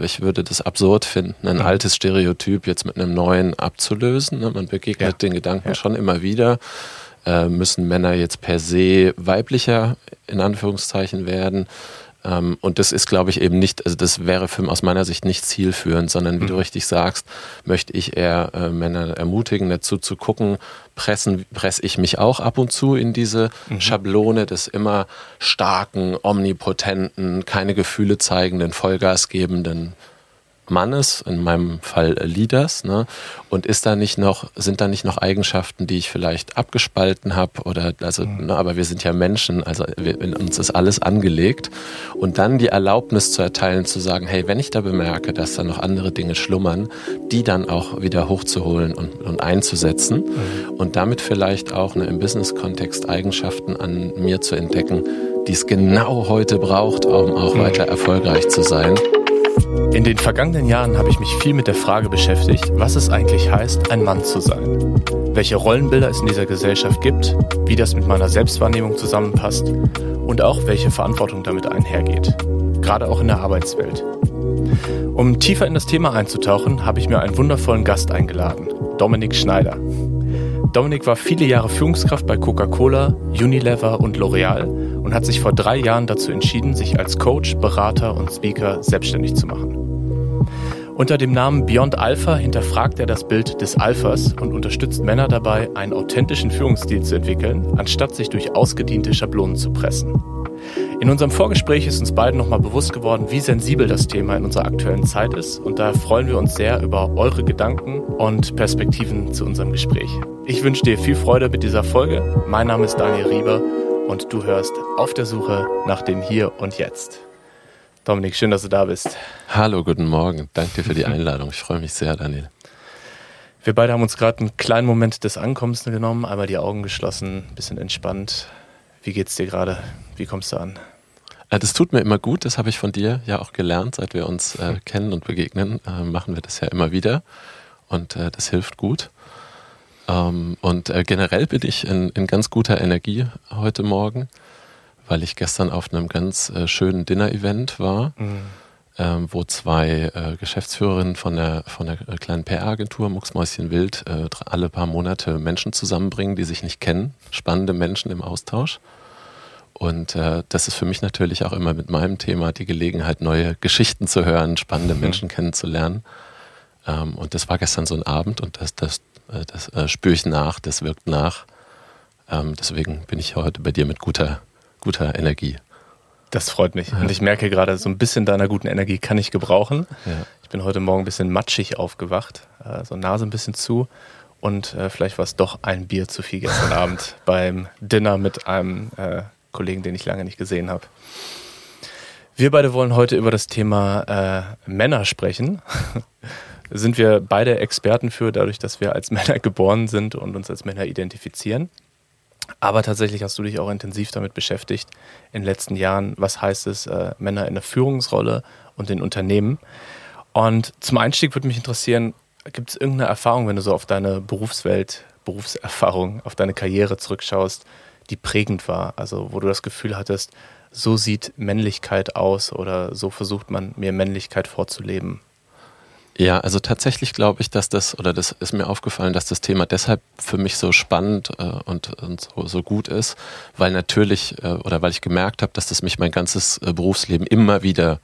ich würde das absurd finden, ein altes Stereotyp jetzt mit einem neuen abzulösen. Ne? Man begegnet ja. den Gedanken ja. schon immer wieder. Äh, müssen Männer jetzt per se weiblicher in Anführungszeichen werden? Ähm, und das ist, glaube ich, eben nicht, also das wäre für, aus meiner Sicht nicht zielführend, sondern wie mhm. du richtig sagst, möchte ich eher äh, Männer ermutigen, dazu zu gucken, pressen, presse ich mich auch ab und zu in diese mhm. Schablone des immer starken, omnipotenten, keine Gefühle zeigenden, Vollgasgebenden Mannes, in meinem Fall Leaders, ne? Und ist da nicht noch, sind da nicht noch Eigenschaften, die ich vielleicht abgespalten habe oder also, mhm. ne, aber wir sind ja Menschen, also wir, in uns ist alles angelegt und dann die Erlaubnis zu erteilen, zu sagen, hey, wenn ich da bemerke, dass da noch andere Dinge schlummern, die dann auch wieder hochzuholen und, und einzusetzen mhm. und damit vielleicht auch ne, im Business-Kontext Eigenschaften an mir zu entdecken, die es genau heute braucht, um auch mhm. weiter erfolgreich zu sein. In den vergangenen Jahren habe ich mich viel mit der Frage beschäftigt, was es eigentlich heißt, ein Mann zu sein. Welche Rollenbilder es in dieser Gesellschaft gibt, wie das mit meiner Selbstwahrnehmung zusammenpasst und auch welche Verantwortung damit einhergeht. Gerade auch in der Arbeitswelt. Um tiefer in das Thema einzutauchen, habe ich mir einen wundervollen Gast eingeladen, Dominik Schneider. Dominik war viele Jahre Führungskraft bei Coca-Cola, Unilever und L'Oreal und hat sich vor drei Jahren dazu entschieden, sich als Coach, Berater und Speaker selbstständig zu machen. Unter dem Namen Beyond Alpha hinterfragt er das Bild des Alphas und unterstützt Männer dabei, einen authentischen Führungsstil zu entwickeln, anstatt sich durch ausgediente Schablonen zu pressen. In unserem Vorgespräch ist uns beiden nochmal bewusst geworden, wie sensibel das Thema in unserer aktuellen Zeit ist und da freuen wir uns sehr über eure Gedanken und Perspektiven zu unserem Gespräch. Ich wünsche dir viel Freude mit dieser Folge. Mein Name ist Daniel Rieber und du hörst auf der Suche nach dem Hier und Jetzt. Dominik, schön, dass du da bist. Hallo, guten Morgen. Danke dir für die Einladung. Ich freue mich sehr, Daniel. Wir beide haben uns gerade einen kleinen Moment des Ankommens genommen, einmal die Augen geschlossen, ein bisschen entspannt. Wie geht's dir gerade? Wie kommst du an? Äh, das tut mir immer gut, das habe ich von dir ja auch gelernt, seit wir uns äh, kennen und begegnen, äh, machen wir das ja immer wieder und äh, das hilft gut. Ähm, und äh, generell bin ich in, in, ganz guter Energie heute Morgen, weil ich gestern auf einem ganz äh, schönen Dinner-Event war, mhm. ähm, wo zwei Geschäftsführerinnen von der, von der kleinen PR-Agentur Mucksmäuschen Wild alle paar Monate Menschen zusammenbringen, die sich nicht kennen, spannende Menschen im Austausch. Und äh, das ist für mich natürlich auch immer mit meinem Thema die Gelegenheit, neue Geschichten zu hören, spannende mhm. Menschen kennenzulernen. Ähm, und das war gestern so ein Abend und das, das äh, das äh, spüre ich nach, das wirkt nach. Ähm, deswegen bin ich heute bei dir mit guter, guter Energie. Das freut mich. Ja. Und ich merke gerade, so ein bisschen deiner guten Energie kann ich gebrauchen. Ja. Ich bin heute Morgen ein bisschen matschig aufgewacht, äh, so Nase ein bisschen zu. Und äh, vielleicht war es doch ein Bier zu viel gestern Abend beim Dinner mit einem Kollegen, den ich lange nicht gesehen habe. Wir beide wollen heute über das Thema äh, Männer sprechen sind wir beide Experten für, dadurch, dass wir als Männer geboren sind und uns als Männer identifizieren. Aber tatsächlich hast du dich auch intensiv damit beschäftigt in den letzten Jahren, was heißt es, äh, Männer in der Führungsrolle und in Unternehmen. Und zum Einstieg würde mich interessieren, gibt es irgendeine Erfahrung, wenn du so auf deine Berufswelt, Berufserfahrung, auf deine Karriere zurückschaust, die prägend war? Also wo du das Gefühl hattest, so sieht Männlichkeit aus oder so versucht man mir Männlichkeit vorzuleben. Ja, also tatsächlich glaube ich, dass das, oder das ist mir aufgefallen, dass das Thema deshalb für mich so spannend äh, und, und so, so, gut ist, weil natürlich, äh, oder weil ich gemerkt habe, dass das mich mein ganzes äh, Berufsleben immer wieder äh,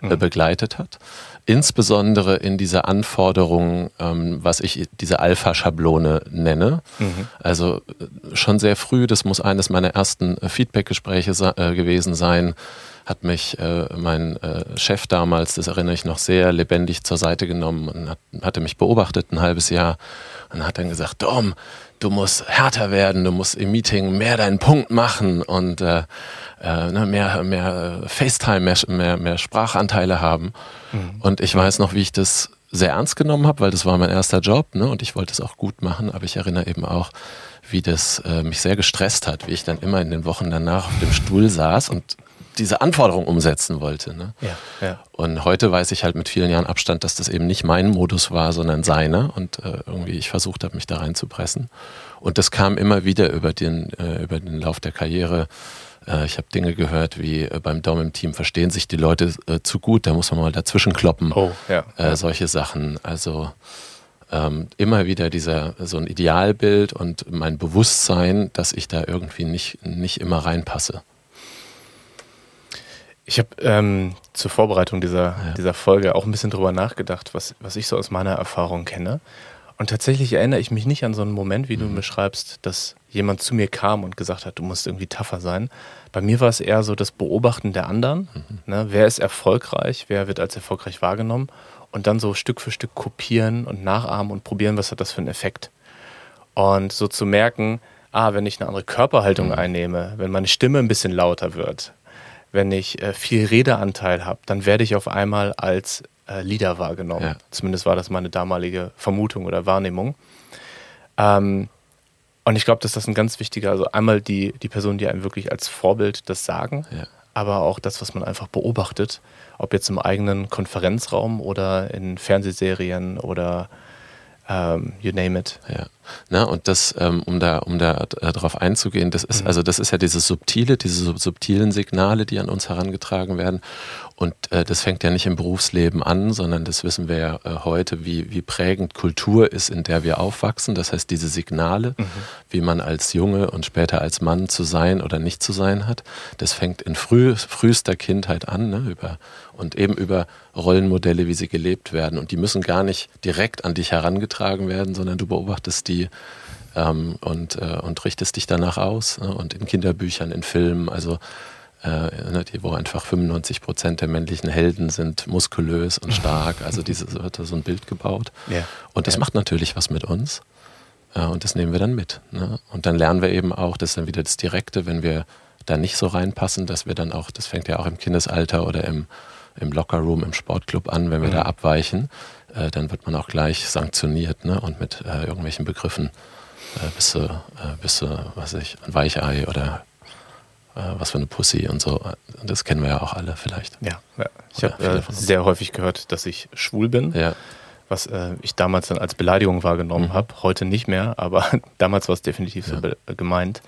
mhm. begleitet hat. Insbesondere in dieser Anforderung, ähm, was ich diese Alpha-Schablone nenne. Mhm. Also äh, schon sehr früh, das muss eines meiner ersten äh, Feedback-Gespräche gewesen sein, hat mich äh, mein äh, Chef damals, das erinnere ich noch sehr, lebendig zur Seite genommen und hat, hatte mich beobachtet ein halbes Jahr und hat dann gesagt, Dom, du musst härter werden, du musst im Meeting mehr deinen Punkt machen und äh, äh, ne, mehr, mehr FaceTime, mehr, mehr, mehr Sprachanteile haben. Mhm. Und ich weiß noch, wie ich das sehr ernst genommen habe, weil das war mein erster Job ne, und ich wollte es auch gut machen, aber ich erinnere eben auch, wie das äh, mich sehr gestresst hat, wie ich dann immer in den Wochen danach auf dem Stuhl saß und diese Anforderung umsetzen wollte. Ne? Ja, ja. Und heute weiß ich halt mit vielen Jahren Abstand, dass das eben nicht mein Modus war, sondern seiner und äh, irgendwie ich versucht habe, mich da reinzupressen. Und das kam immer wieder über den, äh, über den Lauf der Karriere. Äh, ich habe Dinge gehört wie äh, beim Dom im Team verstehen sich die Leute äh, zu gut, da muss man mal dazwischen kloppen. Oh, ja, ja. Solche Sachen. Also ähm, immer wieder dieser so ein Idealbild und mein Bewusstsein, dass ich da irgendwie nicht, nicht immer reinpasse. Ich habe ähm, zur Vorbereitung dieser, ja. dieser Folge auch ein bisschen drüber nachgedacht, was, was ich so aus meiner Erfahrung kenne. Und tatsächlich erinnere ich mich nicht an so einen Moment, wie mhm. du beschreibst, dass jemand zu mir kam und gesagt hat, du musst irgendwie tougher sein. Bei mir war es eher so das Beobachten der anderen. Mhm. Ne? Wer ist erfolgreich? Wer wird als erfolgreich wahrgenommen? und dann so Stück für Stück kopieren und nachahmen und probieren, was hat das für einen Effekt. Und so zu merken, ah, wenn ich eine andere Körperhaltung mhm. einnehme, wenn meine Stimme ein bisschen lauter wird, wenn ich äh, viel Redeanteil habe, dann werde ich auf einmal als äh, Leader wahrgenommen. Ja. Zumindest war das meine damalige Vermutung oder Wahrnehmung. Ähm, und ich glaube, dass das ein ganz wichtiger, also einmal die, die Personen, die einem wirklich als Vorbild das sagen, ja. aber auch das, was man einfach beobachtet ob jetzt im eigenen Konferenzraum oder in Fernsehserien oder um, you name it. Ja. Na, und das, ähm, um da, um da äh, drauf einzugehen, das ist, mhm. also das ist ja dieses subtile, diese subtilen Signale, die an uns herangetragen werden. Und äh, das fängt ja nicht im Berufsleben an, sondern das wissen wir ja äh, heute, wie, wie prägend Kultur ist, in der wir aufwachsen. Das heißt, diese Signale, mhm. wie man als Junge und später als Mann zu sein oder nicht zu sein hat, das fängt in früh, frühester Kindheit an, ne, über, und eben über Rollenmodelle, wie sie gelebt werden. Und die müssen gar nicht direkt an dich herangetragen werden, sondern du beobachtest die ähm, und, äh, und richtest dich danach aus. Ne, und in Kinderbüchern, in Filmen, also äh, ne, wo einfach 95 Prozent der männlichen Helden sind muskulös und stark. Also dieses wird da so ein Bild gebaut. Ja. Und das ja. macht natürlich was mit uns. Äh, und das nehmen wir dann mit. Ne? Und dann lernen wir eben auch, das ist dann wieder das Direkte, wenn wir da nicht so reinpassen, dass wir dann auch, das fängt ja auch im Kindesalter oder im, im Lockerroom, im Sportclub an, wenn wir mhm. da abweichen, äh, dann wird man auch gleich sanktioniert ne? und mit äh, irgendwelchen Begriffen äh, bist du, äh, bist du, was weiß ich, ein Weichei oder was für eine Pussy und so. Das kennen wir ja auch alle vielleicht. Ja, ja. ich habe äh, sehr häufig gehört, dass ich schwul bin. Ja. Was äh, ich damals dann als Beleidigung wahrgenommen mhm. habe, heute nicht mehr, aber damals war es definitiv ja. so äh, gemeint.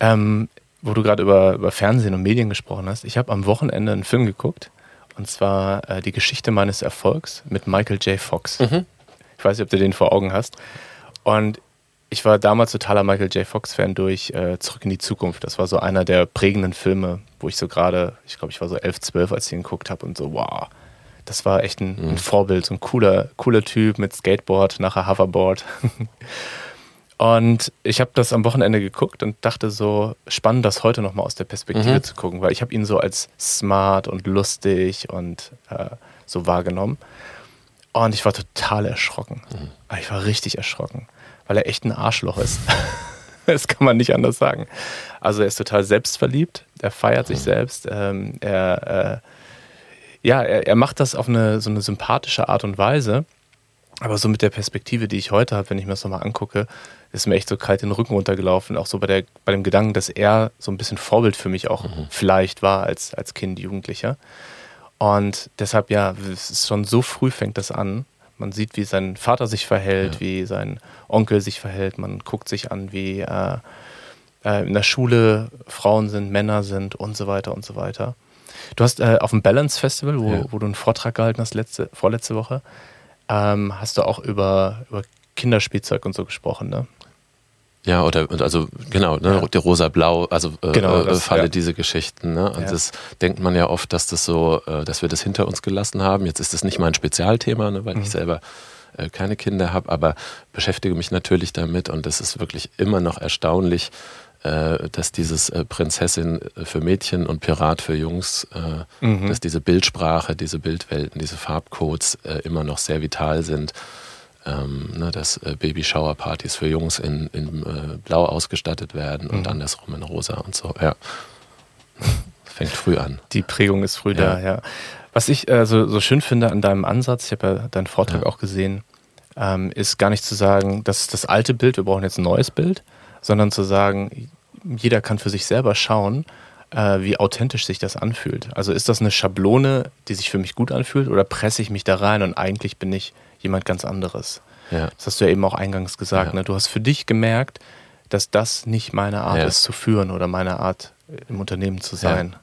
Ähm, wo du gerade über, über Fernsehen und Medien gesprochen hast, ich habe am Wochenende einen Film geguckt, und zwar äh, Die Geschichte meines Erfolgs mit Michael J. Fox. Mhm. Ich weiß nicht, ob du den vor Augen hast. Und ich war damals totaler Michael J. Fox-Fan durch äh, Zurück in die Zukunft. Das war so einer der prägenden Filme, wo ich so gerade, ich glaube, ich war so 11, 12, als ich ihn geguckt habe und so, wow, das war echt ein, mhm. ein Vorbild, so ein cooler, cooler Typ mit Skateboard, nachher Hoverboard. und ich habe das am Wochenende geguckt und dachte so, spannend, das heute nochmal aus der Perspektive mhm. zu gucken, weil ich habe ihn so als smart und lustig und äh, so wahrgenommen. Und ich war total erschrocken. Mhm. Ich war richtig erschrocken weil er echt ein Arschloch ist. das kann man nicht anders sagen. Also er ist total selbstverliebt, er feiert sich selbst, ähm, er, äh, ja, er, er, macht das auf eine so eine sympathische Art und Weise. Aber so mit der Perspektive, die ich heute habe, wenn ich mir das nochmal angucke, ist mir echt so kalt den Rücken runtergelaufen. Auch so bei, der, bei dem Gedanken, dass er so ein bisschen Vorbild für mich auch mhm. vielleicht war als, als Kind, Jugendlicher. Und deshalb, ja, schon so früh fängt das an, man sieht, wie sein Vater sich verhält, ja. wie sein Onkel sich verhält. Man guckt sich an, wie äh, äh, in der Schule Frauen sind, Männer sind und so weiter und so weiter. Du hast äh, auf dem Balance Festival, wo, ja. wo, du einen Vortrag gehalten hast, letzte, vorletzte Woche, ähm, hast du auch über, über Kinderspielzeug und so gesprochen, ne? Ja, oder also genau, ne, ja. die rosa-blau, also äh, genau, äh, das, Falle ja. diese Geschichten. Ne? Und ja. das denkt man ja oft, dass das so, äh, dass wir das hinter uns gelassen haben. Jetzt ist das nicht mein Spezialthema, ne, weil mhm. ich selber äh, keine Kinder habe, aber beschäftige mich natürlich damit und es ist wirklich immer noch erstaunlich, äh, dass dieses äh, Prinzessin für Mädchen und Pirat für Jungs, mhm. dass diese Bildsprache, diese Bildwelten, diese Farbcodes immer noch sehr vital sind ähm, ne, dass äh, Baby-Shower-Partys für Jungs in, in äh, Blau ausgestattet werden und mhm. andersrum in Rosa und so. Ja. Fängt früh an. Die Prägung ist früh ja. da, ja. Was ich äh, so, so schön finde an deinem Ansatz, ich habe ja deinen Vortrag ja. auch gesehen, ähm, ist gar nicht zu sagen, das ist das alte Bild, wir brauchen jetzt ein neues Bild, sondern zu sagen, jeder kann für sich selber schauen, äh, wie authentisch sich das anfühlt. Also ist das eine Schablone, die sich für mich gut anfühlt oder presse ich mich da rein und eigentlich bin ich jemand ganz anderes? Ja. Das hast du ja eben auch eingangs gesagt. Ja. Ne? Du hast für dich gemerkt, dass das nicht meine Art ja. ist zu führen oder meine Art im Unternehmen zu sein.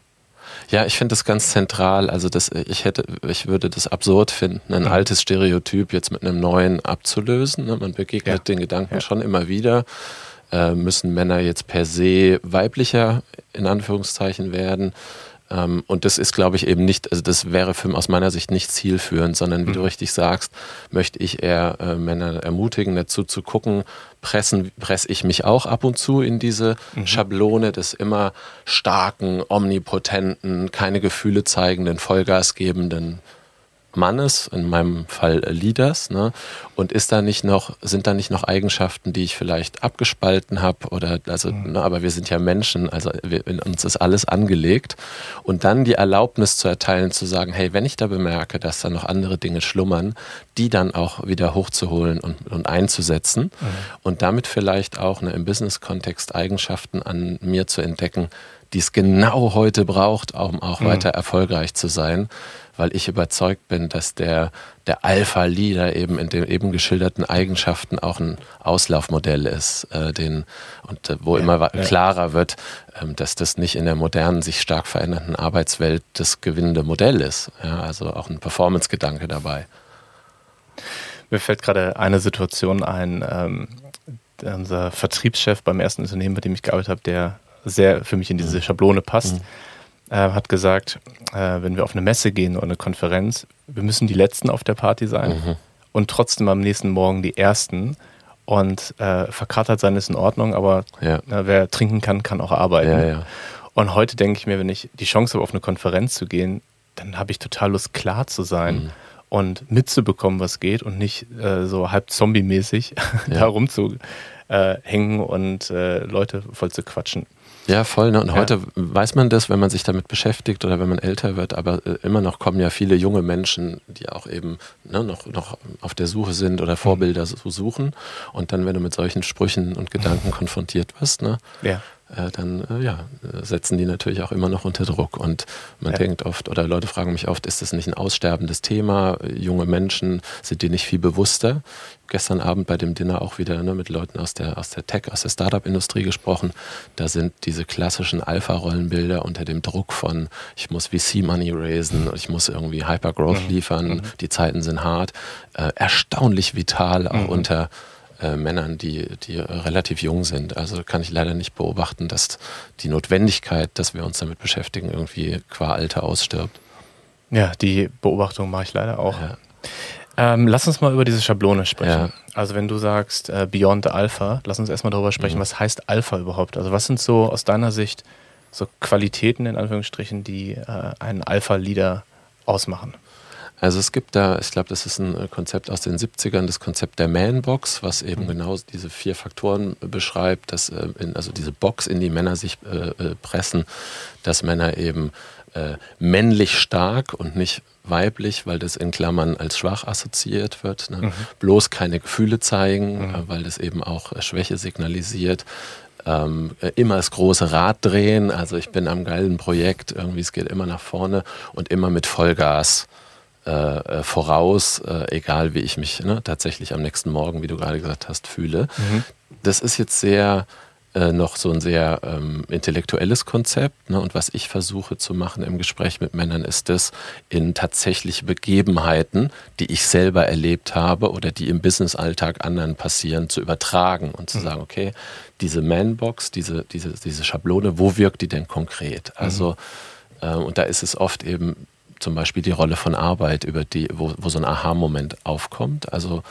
Ja, ich finde das ganz zentral. Also das, ich hätte, ich würde das absurd finden, ein mhm. altes Stereotyp jetzt mit einem neuen abzulösen. Ne? Man begegnet ja. den Gedanken ja. schon immer wieder. Äh, müssen Männer jetzt per se weiblicher in Anführungszeichen werden? Ähm, und das ist, glaube ich, eben nicht, also das wäre für, aus meiner Sicht nicht zielführend, sondern wie mhm. du richtig sagst, möchte ich eher äh, Männer ermutigen, dazu zu gucken, pressen, presse ich mich auch ab und zu in diese mhm. Schablone des immer starken, omnipotenten, keine Gefühle zeigenden, Vollgasgebenden Mannes, in meinem Fall Leaders, ne? Und ist da nicht noch, sind da nicht noch Eigenschaften, die ich vielleicht abgespalten habe oder also, mhm. ne, aber wir sind ja Menschen, also wir, in uns ist alles angelegt und dann die Erlaubnis zu erteilen, zu sagen, hey, wenn ich da bemerke, dass da noch andere Dinge schlummern, die dann auch wieder hochzuholen und, und einzusetzen mhm. und damit vielleicht auch ne, im Business-Kontext Eigenschaften an mir zu entdecken, die es genau heute braucht, um auch mhm. weiter erfolgreich zu sein weil ich überzeugt bin, dass der, der Alpha-Leader eben in den eben geschilderten Eigenschaften auch ein Auslaufmodell ist, äh, den, und äh, wo ja, immer ja. klarer wird, äh, dass das nicht in der modernen, sich stark verändernden Arbeitswelt das gewinnende Modell ist. Ja, also auch ein Performance-Gedanke dabei. Mir fällt gerade eine Situation ein, ähm, unser Vertriebschef beim ersten Unternehmen, bei dem ich gearbeitet habe, der sehr für mich in diese mhm. Schablone passt. Mhm äh, hat gesagt, äh, wenn wir auf eine Messe gehen oder eine Konferenz, wir müssen die Letzten auf der Party sein mhm. und trotzdem am nächsten Morgen die Ersten. Und äh, verkatert sein ist in Ordnung, aber ja. äh, wer trinken kann, kann auch arbeiten. Ja, ja. Und heute denke ich mir, wenn ich die Chance habe, auf eine Konferenz zu gehen, dann habe ich total Lust, klar zu sein. Mhm und mitzubekommen, was geht und nicht äh, so halb zombie-mäßig ja. da rumzuhängen äh, und äh, Leute voll zu quatschen. Ja, voll. Ne? Und ja. heute weiß man das, wenn man sich damit beschäftigt oder wenn man älter wird, aber äh, immer noch kommen ja viele junge Menschen, die auch eben ne, noch, noch auf der Suche sind oder Vorbilder mhm. suchen. Und dann, wenn du mit solchen Sprüchen und Gedanken konfrontiert wirst, ne, ja. Äh, dann äh, ja, setzen die natürlich auch immer noch unter Druck. Und man ja. denkt oft, oder Leute fragen mich oft, ist das nicht ein aussterbendes Thema? Junge Menschen sind die nicht viel bewusster? Gestern Abend bei dem Dinner auch wieder ne, mit Leuten aus der, aus der Tech, aus der Startup-Industrie gesprochen. Da sind diese klassischen Alpha-Rollenbilder unter dem Druck von, ich muss VC-Money raisen, ich muss irgendwie Hyper-Growth mhm. liefern, mhm. die Zeiten sind hart, äh, erstaunlich vital auch mhm. unter äh, Männern, die, die relativ jung sind. Also kann ich leider nicht beobachten, dass die Notwendigkeit, dass wir uns damit beschäftigen, irgendwie qua Alter ausstirbt. Ja, die Beobachtung mache ich leider auch. Ja. Ähm, lass uns mal über diese Schablone sprechen. Ja. Also wenn du sagst äh, Beyond Alpha, lass uns erstmal darüber sprechen, mhm. was heißt Alpha überhaupt? Also was sind so aus deiner Sicht so Qualitäten in Anführungsstrichen, die äh, einen Alpha-Leader ausmachen? Also es gibt da, ich glaube, das ist ein äh, Konzept aus den 70ern, das Konzept der Man-Box, was eben mhm. genau diese vier Faktoren beschreibt, dass äh, in, also diese Box, in die Männer sich äh, äh, pressen, dass Männer eben äh, männlich stark und nicht weiblich, weil das in Klammern als schwach assoziiert wird. Ne? Mhm. Bloß keine Gefühle zeigen, mhm. weil das eben auch Schwäche signalisiert. Ähm, immer das große Rad drehen, also ich bin am geilen Projekt, irgendwie es geht immer nach vorne und immer mit Vollgas äh, äh, voraus, äh, egal wie ich mich ne, tatsächlich am nächsten Morgen, wie du gerade gesagt hast, fühle. Mhm. Das ist jetzt sehr äh, noch so ein sehr ähm, intellektuelles Konzept. Ne? Und was ich versuche zu machen im Gespräch mit Männern, ist das in tatsächliche Begebenheiten, die ich selber erlebt habe oder die im Businessalltag anderen passieren, zu übertragen und zu mhm. sagen, okay, diese Manbox, diese, diese, diese Schablone, wo wirkt die denn konkret? Also, mhm. und da ist es oft eben zum Beispiel die Rolle von Arbeit, über die, wo, wo so ein Aha-Moment aufkommt. Also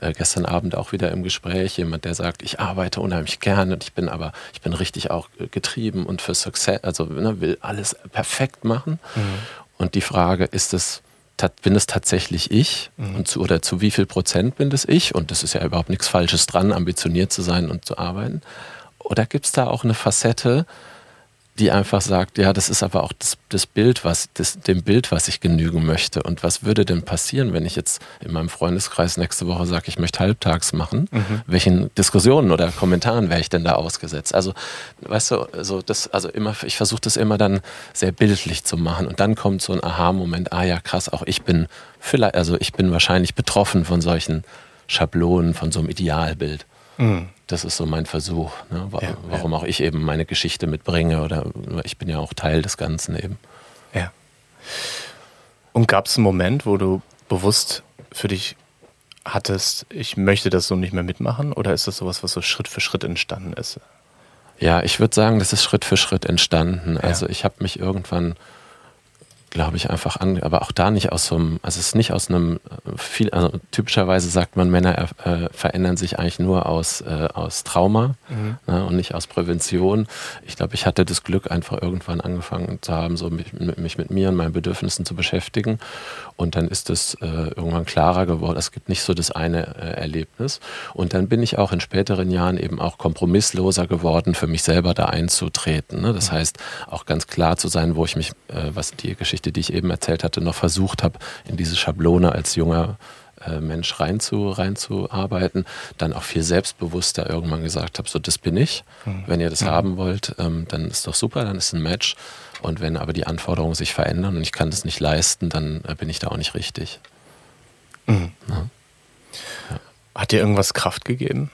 äh, gestern Abend auch wieder im Gespräch jemand, der sagt, ich arbeite unheimlich gerne und ich bin aber, ich bin richtig auch getrieben und für Success, also ne, will alles perfekt machen. Mhm. Und die Frage, ist es, bin es tatsächlich ich mhm. und zu, oder zu wie viel Prozent bin das ich? Und das ist ja überhaupt nichts Falsches dran, ambitioniert zu sein und zu arbeiten. Oder gibt es da auch eine Facette, die einfach sagt, ja, das ist aber auch das, das Bild, was, das, dem Bild, was ich genügen möchte. Und was würde denn passieren, wenn ich jetzt in meinem Freundeskreis nächste Woche sage, ich möchte halbtags machen? Mhm. Welchen Diskussionen oder Kommentaren wäre ich denn da ausgesetzt? Also, weißt du, also das, also immer, ich versuche das immer dann sehr bildlich zu machen. Und dann kommt so ein Aha-Moment, ah ja, krass, auch ich bin vielleicht, also ich bin wahrscheinlich betroffen von solchen Schablonen, von so einem Idealbild. Mhm das ist so mein Versuch, ne? warum, ja, ja. auch ich eben meine Geschichte mitbringe oder ich bin ja auch Teil des Ganzen eben. Ja. Und gab es einen Moment, wo du bewusst für dich hattest, ich möchte das so nicht mehr mitmachen oder ist das sowas, was so Schritt für Schritt entstanden ist? Ja, ich würde sagen, das ist Schritt für Schritt entstanden. Ja. Also ich habe mich irgendwann glaube ich, einfach an, aber auch da nicht aus so einem, also es ist nicht aus einem äh, viel, also typischerweise sagt man, Männer äh, verändern sich eigentlich nur aus, äh, aus Trauma mhm. ne, und nicht aus Prävention. Ich glaube, ich hatte das Glück, einfach irgendwann angefangen zu haben, so mich, mich mit mir und meinen Bedürfnissen zu beschäftigen. Und dann ist es äh, irgendwann klarer geworden, es gibt nicht so das eine äh, Erlebnis. Und dann bin ich auch in späteren Jahren eben auch kompromissloser geworden, für mich selber da einzutreten. Ne? Das mhm. heißt, auch ganz klar zu sein, wo ich mich, äh, was die Geschichte Geschichte, die ich eben erzählt hatte, noch versucht habe, in diese Schablone als junger äh, Mensch reinzu, reinzuarbeiten, dann auch viel selbstbewusster irgendwann gesagt habe, so das bin ich. Mhm. Wenn ihr das mhm. haben wollt, ähm, dann ist doch super, dann ist ein Match. Und wenn aber die Anforderungen sich verändern und ich kann das nicht leisten, dann äh, bin ich da auch nicht richtig. Mhm. Ja. Hat dir irgendwas Kraft gegeben?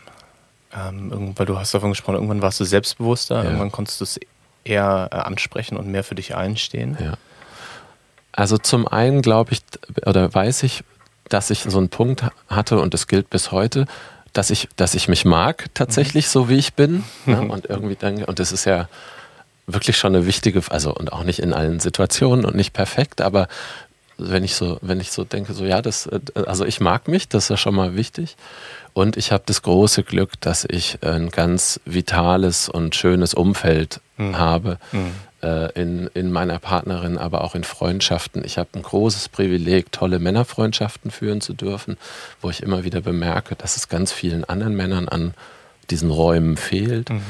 Ähm, weil du hast davon gesprochen, irgendwann warst du selbstbewusster, ja. irgendwann konntest du es eher äh, ansprechen und mehr für dich einstehen. Ja. Also zum einen glaube ich oder weiß ich, dass ich so einen Punkt hatte und das gilt bis heute, dass ich, dass ich mich mag tatsächlich mhm. so wie ich bin ne? und irgendwie denke und das ist ja wirklich schon eine wichtige, also und auch nicht in allen Situationen und nicht perfekt, aber wenn ich so, wenn ich so denke, so ja, das, also ich mag mich, das ist ja schon mal wichtig. Und ich habe das große Glück, dass ich ein ganz vitales und schönes Umfeld mhm. habe, mhm äh, in, in meiner Partnerin, aber auch in Freundschaften. Ich habe ein großes Privileg, tolle Männerfreundschaften führen zu dürfen, wo ich immer wieder bemerke, dass es ganz vielen anderen Männern an diesen Räumen fehlt. Mhm.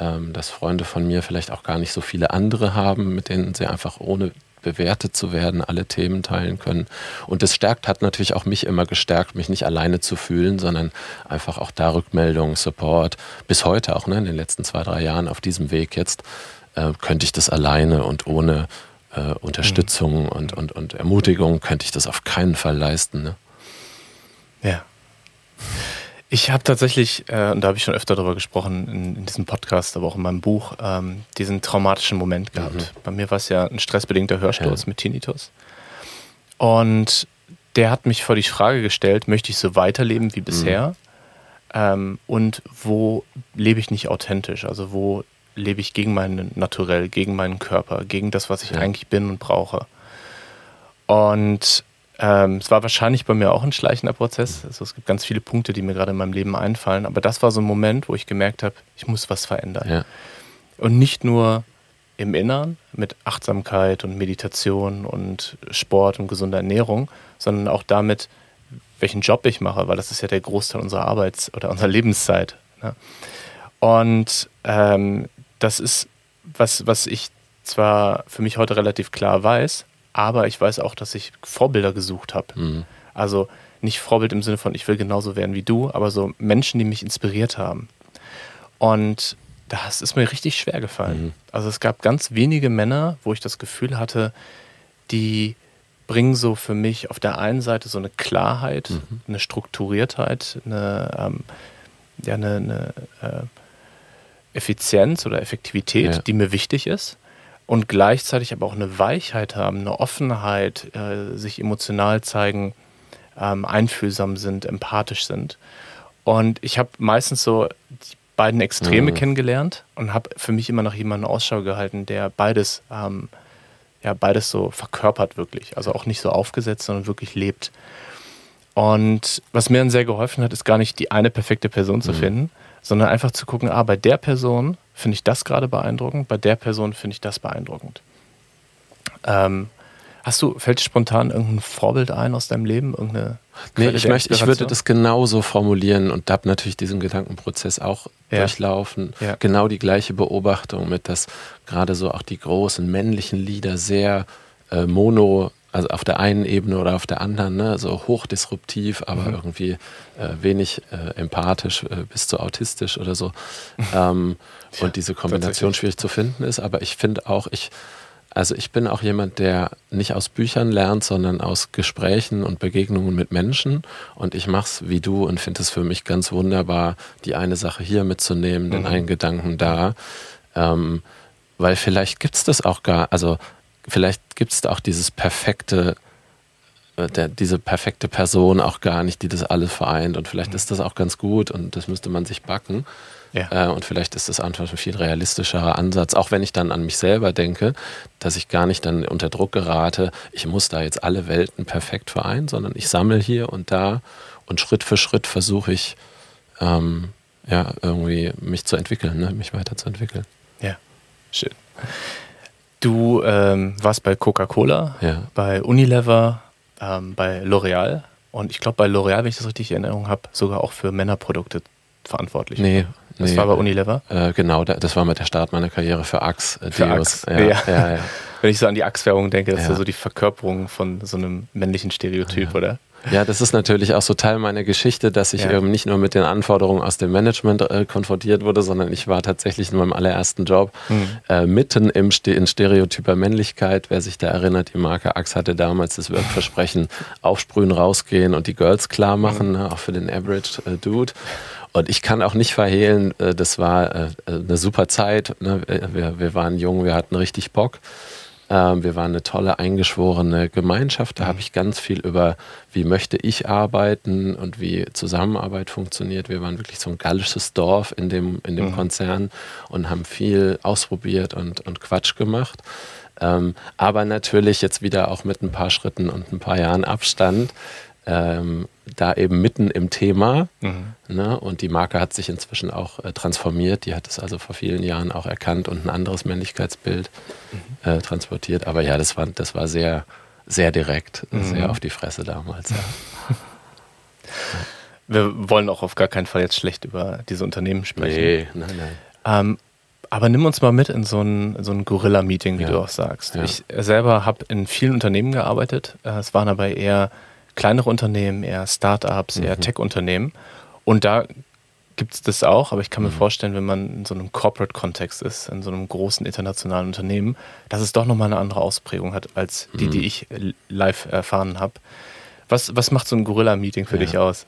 Ähm, dass Freunde von mir vielleicht auch gar nicht so viele andere haben, mit denen sie einfach ohne bewertet zu werden, alle Themen teilen können. Und das stärkt, hat natürlich auch mich immer gestärkt, mich nicht alleine zu fühlen, sondern einfach auch da Rückmeldung, Support, bis heute auch ne, in den letzten zwei, drei Jahren auf diesem Weg jetzt, äh, könnte ich das alleine und ohne äh, Unterstützung mhm. und, und, und Ermutigung könnte ich das auf keinen Fall leisten. Ne? Ja. Ich habe tatsächlich, äh, und da habe ich schon öfter darüber gesprochen, in, in, diesem Podcast, aber auch in meinem Buch, ähm, diesen traumatischen Moment gehabt. Mhm. Bei mir war es ja ein stressbedingter Hörsturz ja. mit Tinnitus. Und der hat mich vor die Frage gestellt, möchte ich so weiterleben wie bisher? Mhm. Ähm, und wo lebe ich nicht authentisch? Also wo lebe ich gegen mein Naturell, gegen meinen Körper, gegen das, was ich ja. eigentlich bin und brauche. Und ähm, es war wahrscheinlich bei mir auch ein schleichender Prozess. Also es gibt ganz viele Punkte, die mir gerade in meinem Leben einfallen. Aber das war so ein Moment, wo ich gemerkt habe, ich muss was verändern. Ja. Und nicht nur im Innern mit Achtsamkeit und Meditation und Sport und gesunder Ernährung, sondern auch damit, welchen Job ich mache, weil das ist ja der Großteil unserer Arbeits- oder unserer Lebenszeit. Ne? Und ähm, das ist was, was ich zwar für mich heute relativ klar weiß, aber ich weiß auch, dass ich Vorbilder gesucht habe. Mhm. Also nicht Vorbild im Sinne von, ich will genauso werden wie du, aber so Menschen, die mich inspiriert haben. Und das ist mir richtig schwer gefallen. Mhm. Also es gab ganz wenige Männer, wo ich das Gefühl hatte, die bringen so für mich auf der einen Seite so eine Klarheit, mhm. eine Strukturiertheit, eine, ähm, ja, eine, eine äh, Effizienz oder Effektivität, ja. die mir wichtig ist. Und gleichzeitig aber auch eine Weichheit haben, eine Offenheit, äh, sich emotional zeigen, ähm, einfühlsam sind, empathisch sind. Und ich habe meistens so die beiden Extreme mhm. kennengelernt und habe für mich immer nach jemandem Ausschau gehalten, der beides, ähm, ja, beides so verkörpert wirklich. Also auch nicht so aufgesetzt, sondern wirklich lebt. Und was mir dann sehr geholfen hat, ist gar nicht die eine perfekte Person zu mhm. finden, sondern einfach zu gucken, ah, bei der Person finde ich das gerade beeindruckend, bei der Person finde ich das beeindruckend. Ähm, Hast du, fällt dir spontan irgendein Vorbild ein aus deinem Leben? Irgendeine nee, ich, möchte, ich würde das genauso formulieren und habe natürlich diesen Gedankenprozess auch ja. durchlaufen. Ja. Genau die gleiche Beobachtung mit, dass gerade so auch die großen männlichen Lieder sehr äh, mono also auf der einen Ebene oder auf der anderen, ne? so hochdisruptiv, aber mhm. irgendwie äh, wenig äh, empathisch äh, bis zu autistisch oder so. ähm, ja, und diese Kombination schwierig zu finden ist. Aber ich finde auch, ich, also ich bin auch jemand, der nicht aus Büchern lernt, sondern aus Gesprächen und Begegnungen mit Menschen. Und ich mache es wie du und finde es für mich ganz wunderbar, die eine Sache hier mitzunehmen, mhm. den einen Gedanken da. Ähm, weil vielleicht gibt es das auch gar, also vielleicht gibt es da auch dieses perfekte, äh, der, diese perfekte Person auch gar nicht, die das alles vereint. Und vielleicht mhm. ist das auch ganz gut und das müsste man sich backen. Ja. Äh, und vielleicht ist das einfach ein viel realistischerer Ansatz, auch wenn ich dann an mich selber denke, dass ich gar nicht dann unter Druck gerate, ich muss da jetzt alle Welten perfekt vereinen, sondern ich sammle hier und da und Schritt für Schritt versuche ich ähm, ja irgendwie mich zu entwickeln, ne? mich weiterzuentwickeln. Ja, schön. Du ähm, warst bei Coca-Cola, ja. bei Unilever, ähm, bei L'Oreal und ich glaube bei L'Oreal, wenn ich das richtig in Erinnerung habe, sogar auch für Männerprodukte verantwortlich. Nee. Das nee, war bei Unilever? Äh, genau, das war mit der Start meiner Karriere für Axe. Äh, für Axe. Ja, ja. Ja, Wenn ich so an die Axe-Werbung denke, das ist ja so die Verkörperung von so einem männlichen Stereotyp, oder? Ja, das ist natürlich auch so Teil meiner Geschichte, dass ich ja. ähm, nicht nur mit den Anforderungen aus dem Management äh, konfrontiert wurde, sondern ich war tatsächlich in meinem allerersten Job mhm. äh, mitten im Ste in stereotyper Männlichkeit. Wer sich da erinnert, die Marke Axe hatte damals das Wirkversprechen, aufsprühen, rausgehen und die Girls klar machen, mhm. auch für den Average äh, Dude. Und ich kann auch nicht verhehlen, äh, das war äh, eine super Zeit. Ne? Wir, wir waren jung, wir hatten richtig Bock. Ähm, wir waren eine tolle eingeschworene Gemeinschaft. Da mhm. habe ich ganz viel über, wie möchte ich arbeiten und wie Zusammenarbeit funktioniert. Wir waren wirklich so ein gallisches Dorf in dem, in dem mhm. Konzern und haben viel ausprobiert und, und Quatsch gemacht. Ähm, aber natürlich jetzt wieder auch mit ein paar Schritten und ein paar Jahren Abstand ähm, da eben mitten im Thema. Mhm. Ne? Und die Marke hat sich inzwischen auch äh, transformiert. Die hat es also vor vielen Jahren auch erkannt und ein anderes Männlichkeitsbild mhm. äh, transportiert. Aber ja, das war, das war sehr, sehr direkt, mhm. sehr auf die Fresse damals. Ja. Wir wollen auch auf gar keinen Fall jetzt schlecht über diese Unternehmen sprechen. Nee, nein, nein. Ähm, aber nimm uns mal mit in so ein, so ein Gorilla-Meeting, wie ja. du auch sagst. Ja. Ich selber habe in vielen Unternehmen gearbeitet. Äh, es waren aber eher kleinere Unternehmen, eher Startups, mhm. eher Tech-Unternehmen. Und da gibt es das auch, aber ich kann mir mhm. vorstellen, wenn man in so einem Corporate-Kontext ist, in so einem großen internationalen Unternehmen, dass es doch nochmal eine andere Ausprägung hat als die, mhm. die ich live erfahren habe. Was, was macht so ein Gorilla-Meeting für ja. dich aus?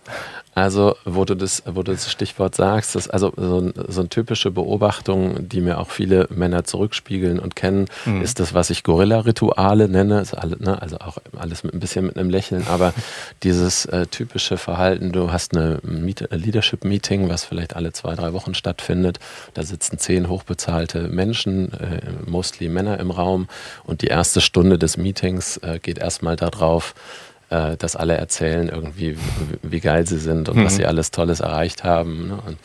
Also, wo du das, wo du das Stichwort sagst, das also so, so eine typische Beobachtung, die mir auch viele Männer zurückspiegeln und kennen, mhm. ist das, was ich Gorilla-Rituale nenne. Also, alle, ne, also auch alles mit ein bisschen mit einem Lächeln, aber dieses äh, typische Verhalten, du hast eine Leadership-Meeting, was vielleicht alle zwei, drei Wochen stattfindet. Da sitzen zehn hochbezahlte Menschen, äh, mostly Männer im Raum und die erste Stunde des Meetings äh, geht erstmal darauf, äh, dass alle erzählen irgendwie, wie geil sie sind und mhm. was sie alles Tolles erreicht haben. Ne? Und,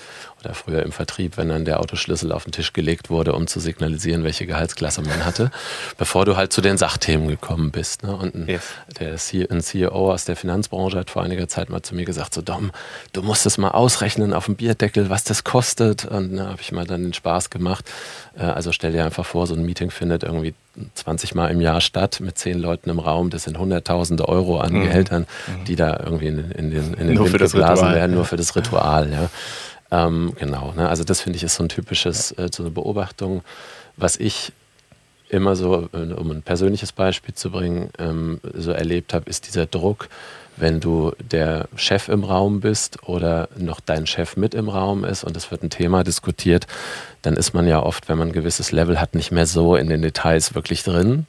oder früher im Vertrieb, wenn dann der Autoschlüssel auf den Tisch gelegt wurde, um zu signalisieren, welche Gehaltsklasse man hatte, bevor du halt zu den Sachthemen gekommen bist. Ne? Und ein, yes. der ein CEO aus der Finanzbranche hat vor einiger Zeit mal zu mir gesagt, so Dom, du musst es mal ausrechnen auf dem Bierdeckel, was das kostet. Und da ne, habe ich mal dann den Spaß gemacht. Äh, also stell dir einfach vor, so ein Meeting findet irgendwie 20 Mal im Jahr statt mit zehn Leuten im Raum. Das sind hunderttausende Euro an mhm. Gehältern, mhm. die da irgendwie in, in den, in den nur Wind geblasen werden, nur für das Ritual. Ja. Ähm, genau, ne? also das finde ich ist so ein typisches, äh, so eine Beobachtung, was ich immer so, äh, um ein persönliches Beispiel zu bringen, ähm, so erlebt habe, ist dieser Druck, wenn du der Chef im Raum bist oder noch dein Chef mit im Raum ist und es wird ein Thema diskutiert, dann ist man ja oft, wenn man ein gewisses Level hat, nicht mehr so in den Details wirklich drin.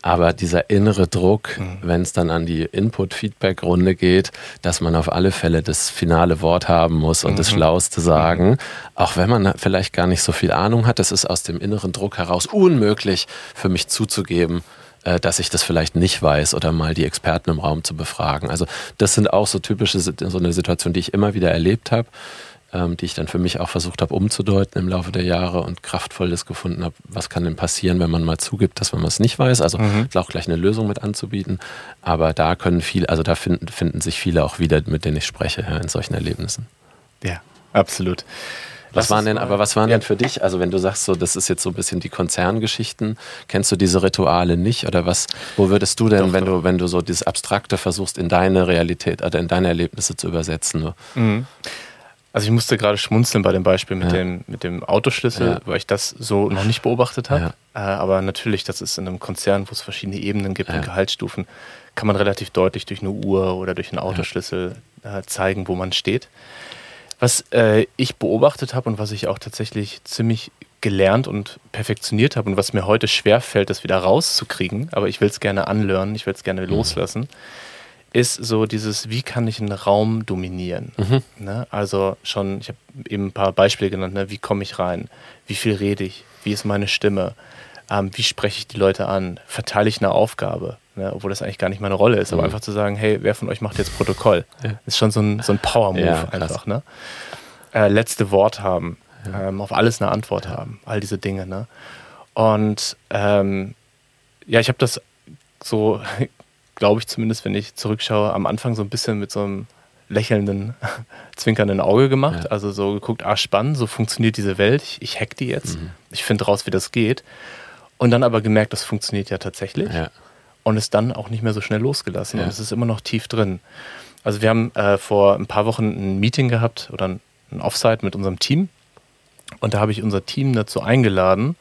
Aber dieser innere Druck, mhm. wenn es dann an die Input-Feedback-Runde geht, dass man auf alle Fälle das finale Wort haben muss und mhm. das Schlauste sagen, mhm. auch wenn man vielleicht gar nicht so viel Ahnung hat, das ist aus dem inneren Druck heraus unmöglich für mich zuzugeben, äh, dass ich das vielleicht nicht weiß oder mal die Experten im Raum zu befragen. Also das sind auch so typische so eine Situation, die ich immer wieder erlebt habe ähm, die ich dann für mich auch versucht habe umzudeuten im Laufe der Jahre und kraftvolles gefunden habe, was kann denn passieren, wenn man mal zugibt, dass man es nicht weiß. Also mhm. auch gleich eine Lösung mit anzubieten. Aber da können viele, also da finden, finden sich viele auch wieder, mit denen ich spreche, ja, in solchen Erlebnissen. Ja, absolut. Was waren denn, aber was waren denn für dich, also wenn du sagst, so, das ist jetzt so ein bisschen die Konzerngeschichten, kennst du diese Rituale nicht? Oder was, wo würdest du denn, doch, wenn doch. du, wenn du so dieses Abstrakte versuchst, in deine Realität oder in deine Erlebnisse zu übersetzen? Mhm. Also ich musste gerade schmunzeln bei dem Beispiel mit, ja. dem, mit dem Autoschlüssel, ja. weil ich das so noch nicht beobachtet habe. Ja. Äh, aber natürlich, das ist in einem Konzern, wo es verschiedene Ebenen gibt und Gehaltsstufen, kann man relativ deutlich durch eine Uhr oder durch einen Autoschlüssel äh, zeigen, wo man steht. Was äh, ich beobachtet habe und was ich auch tatsächlich ziemlich gelernt und perfektioniert habe und was mir heute schwer fällt, das wieder rauszukriegen, aber ich will es gerne anlernen, ich will es gerne mhm. loslassen, ist so dieses, wie kann ich einen Raum dominieren? Mhm. Ne? Also schon, ich habe eben ein paar Beispiele genannt, ne? wie komme ich rein? Wie viel rede ich? Wie ist meine Stimme? Ähm, wie spreche ich die Leute an? Verteile ich eine Aufgabe? Ne? Obwohl das eigentlich gar nicht meine Rolle ist, mhm. aber einfach zu sagen, hey, wer von euch macht jetzt Protokoll? Ja. Ist schon so ein, so ein Power-Move ja, einfach. Ne? Äh, letzte Wort haben, ja. ähm, auf alles eine Antwort haben, all diese Dinge. Ne? Und ähm, ja, ich habe das so glaube ich zumindest, wenn ich zurückschaue, am Anfang so ein bisschen mit so einem lächelnden, zwinkernden Auge gemacht. Ja. Also so geguckt, ah, spannend, so funktioniert diese Welt. Ich, ich hack die jetzt. Mhm. Ich finde raus, wie das geht. Und dann aber gemerkt, das funktioniert ja tatsächlich. Ja. Und es dann auch nicht mehr so schnell losgelassen. Ja. Und es ist immer noch tief drin. Also wir haben äh, vor ein paar Wochen ein Meeting gehabt oder ein, ein Offsite mit unserem Team. Und da habe ich unser Team dazu eingeladen,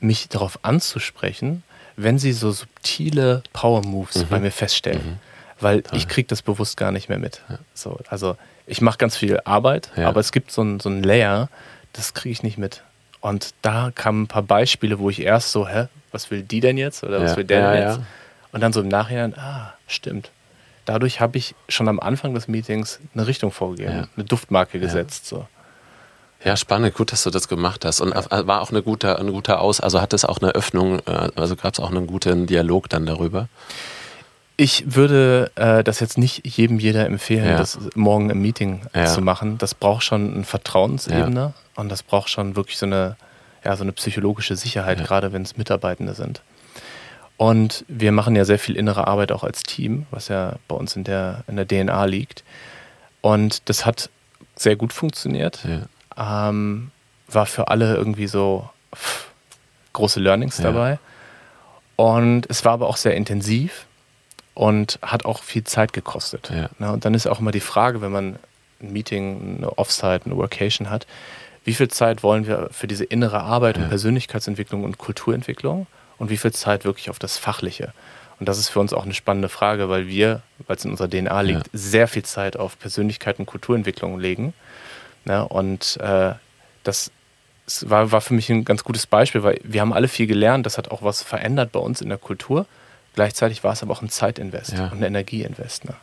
mich darauf anzusprechen, wenn sie so subtile Power-Moves mhm. bei mir feststellen. Mhm. Weil Toll. ich kriege das bewusst gar nicht mehr mit. Ja. So, also ich mache ganz viel Arbeit, ja. aber es gibt so ein, so ein Layer, das kriege ich nicht mit. Und da kamen ein paar Beispiele, wo ich erst so, hä, was will die denn jetzt? Oder was will der denn jetzt? Und dann so im Nachhinein, ah, stimmt. Dadurch habe ich schon am Anfang des Meetings eine Richtung vorgegeben, eine Duftmarke gesetzt. So. Ja, spannend, gut, dass du das gemacht hast. Und ja. war auch eine gute, ein guter Aus, also hat es auch eine Öffnung, äh, also gab es auch einen guten Dialog dann darüber? Ich würde äh, das jetzt nicht jedem jeder empfehlen, ja. das morgen im Meeting ja. zu machen. Das braucht schon eine Vertrauensebene und das braucht schon wirklich so eine, ja, so eine psychologische Sicherheit, gerade wenn es Mitarbeitende sind. Und wir machen ja sehr viel innere Arbeit auch als Team, was ja bei uns in der, in der DNA liegt. Und das hat sehr gut funktioniert. Ähm, war für alle irgendwie so pff, große Learnings ja. dabei. Und es war aber auch sehr intensiv und hat auch viel Zeit gekostet. Ja. Und dann ist auch immer die Frage, wenn man ein Meeting, eine Offsite, eine Workation hat, wie viel Zeit wollen wir für diese innere Arbeit ja. und Persönlichkeitsentwicklung und Kulturentwicklung und wie viel Zeit wirklich auf das Fachliche? Und das ist für uns auch eine spannende Frage, weil wir, weil es in unserer DNA liegt, ja. sehr viel Zeit auf Persönlichkeit und Kulturentwicklung legen Ne? Und äh, das war, war für mich ein ganz gutes Beispiel, weil wir haben alle viel gelernt, das hat auch was verändert bei uns in der Kultur. Gleichzeitig war es aber auch ein Zeitinvest ja. und ein Energieinvest. Ne?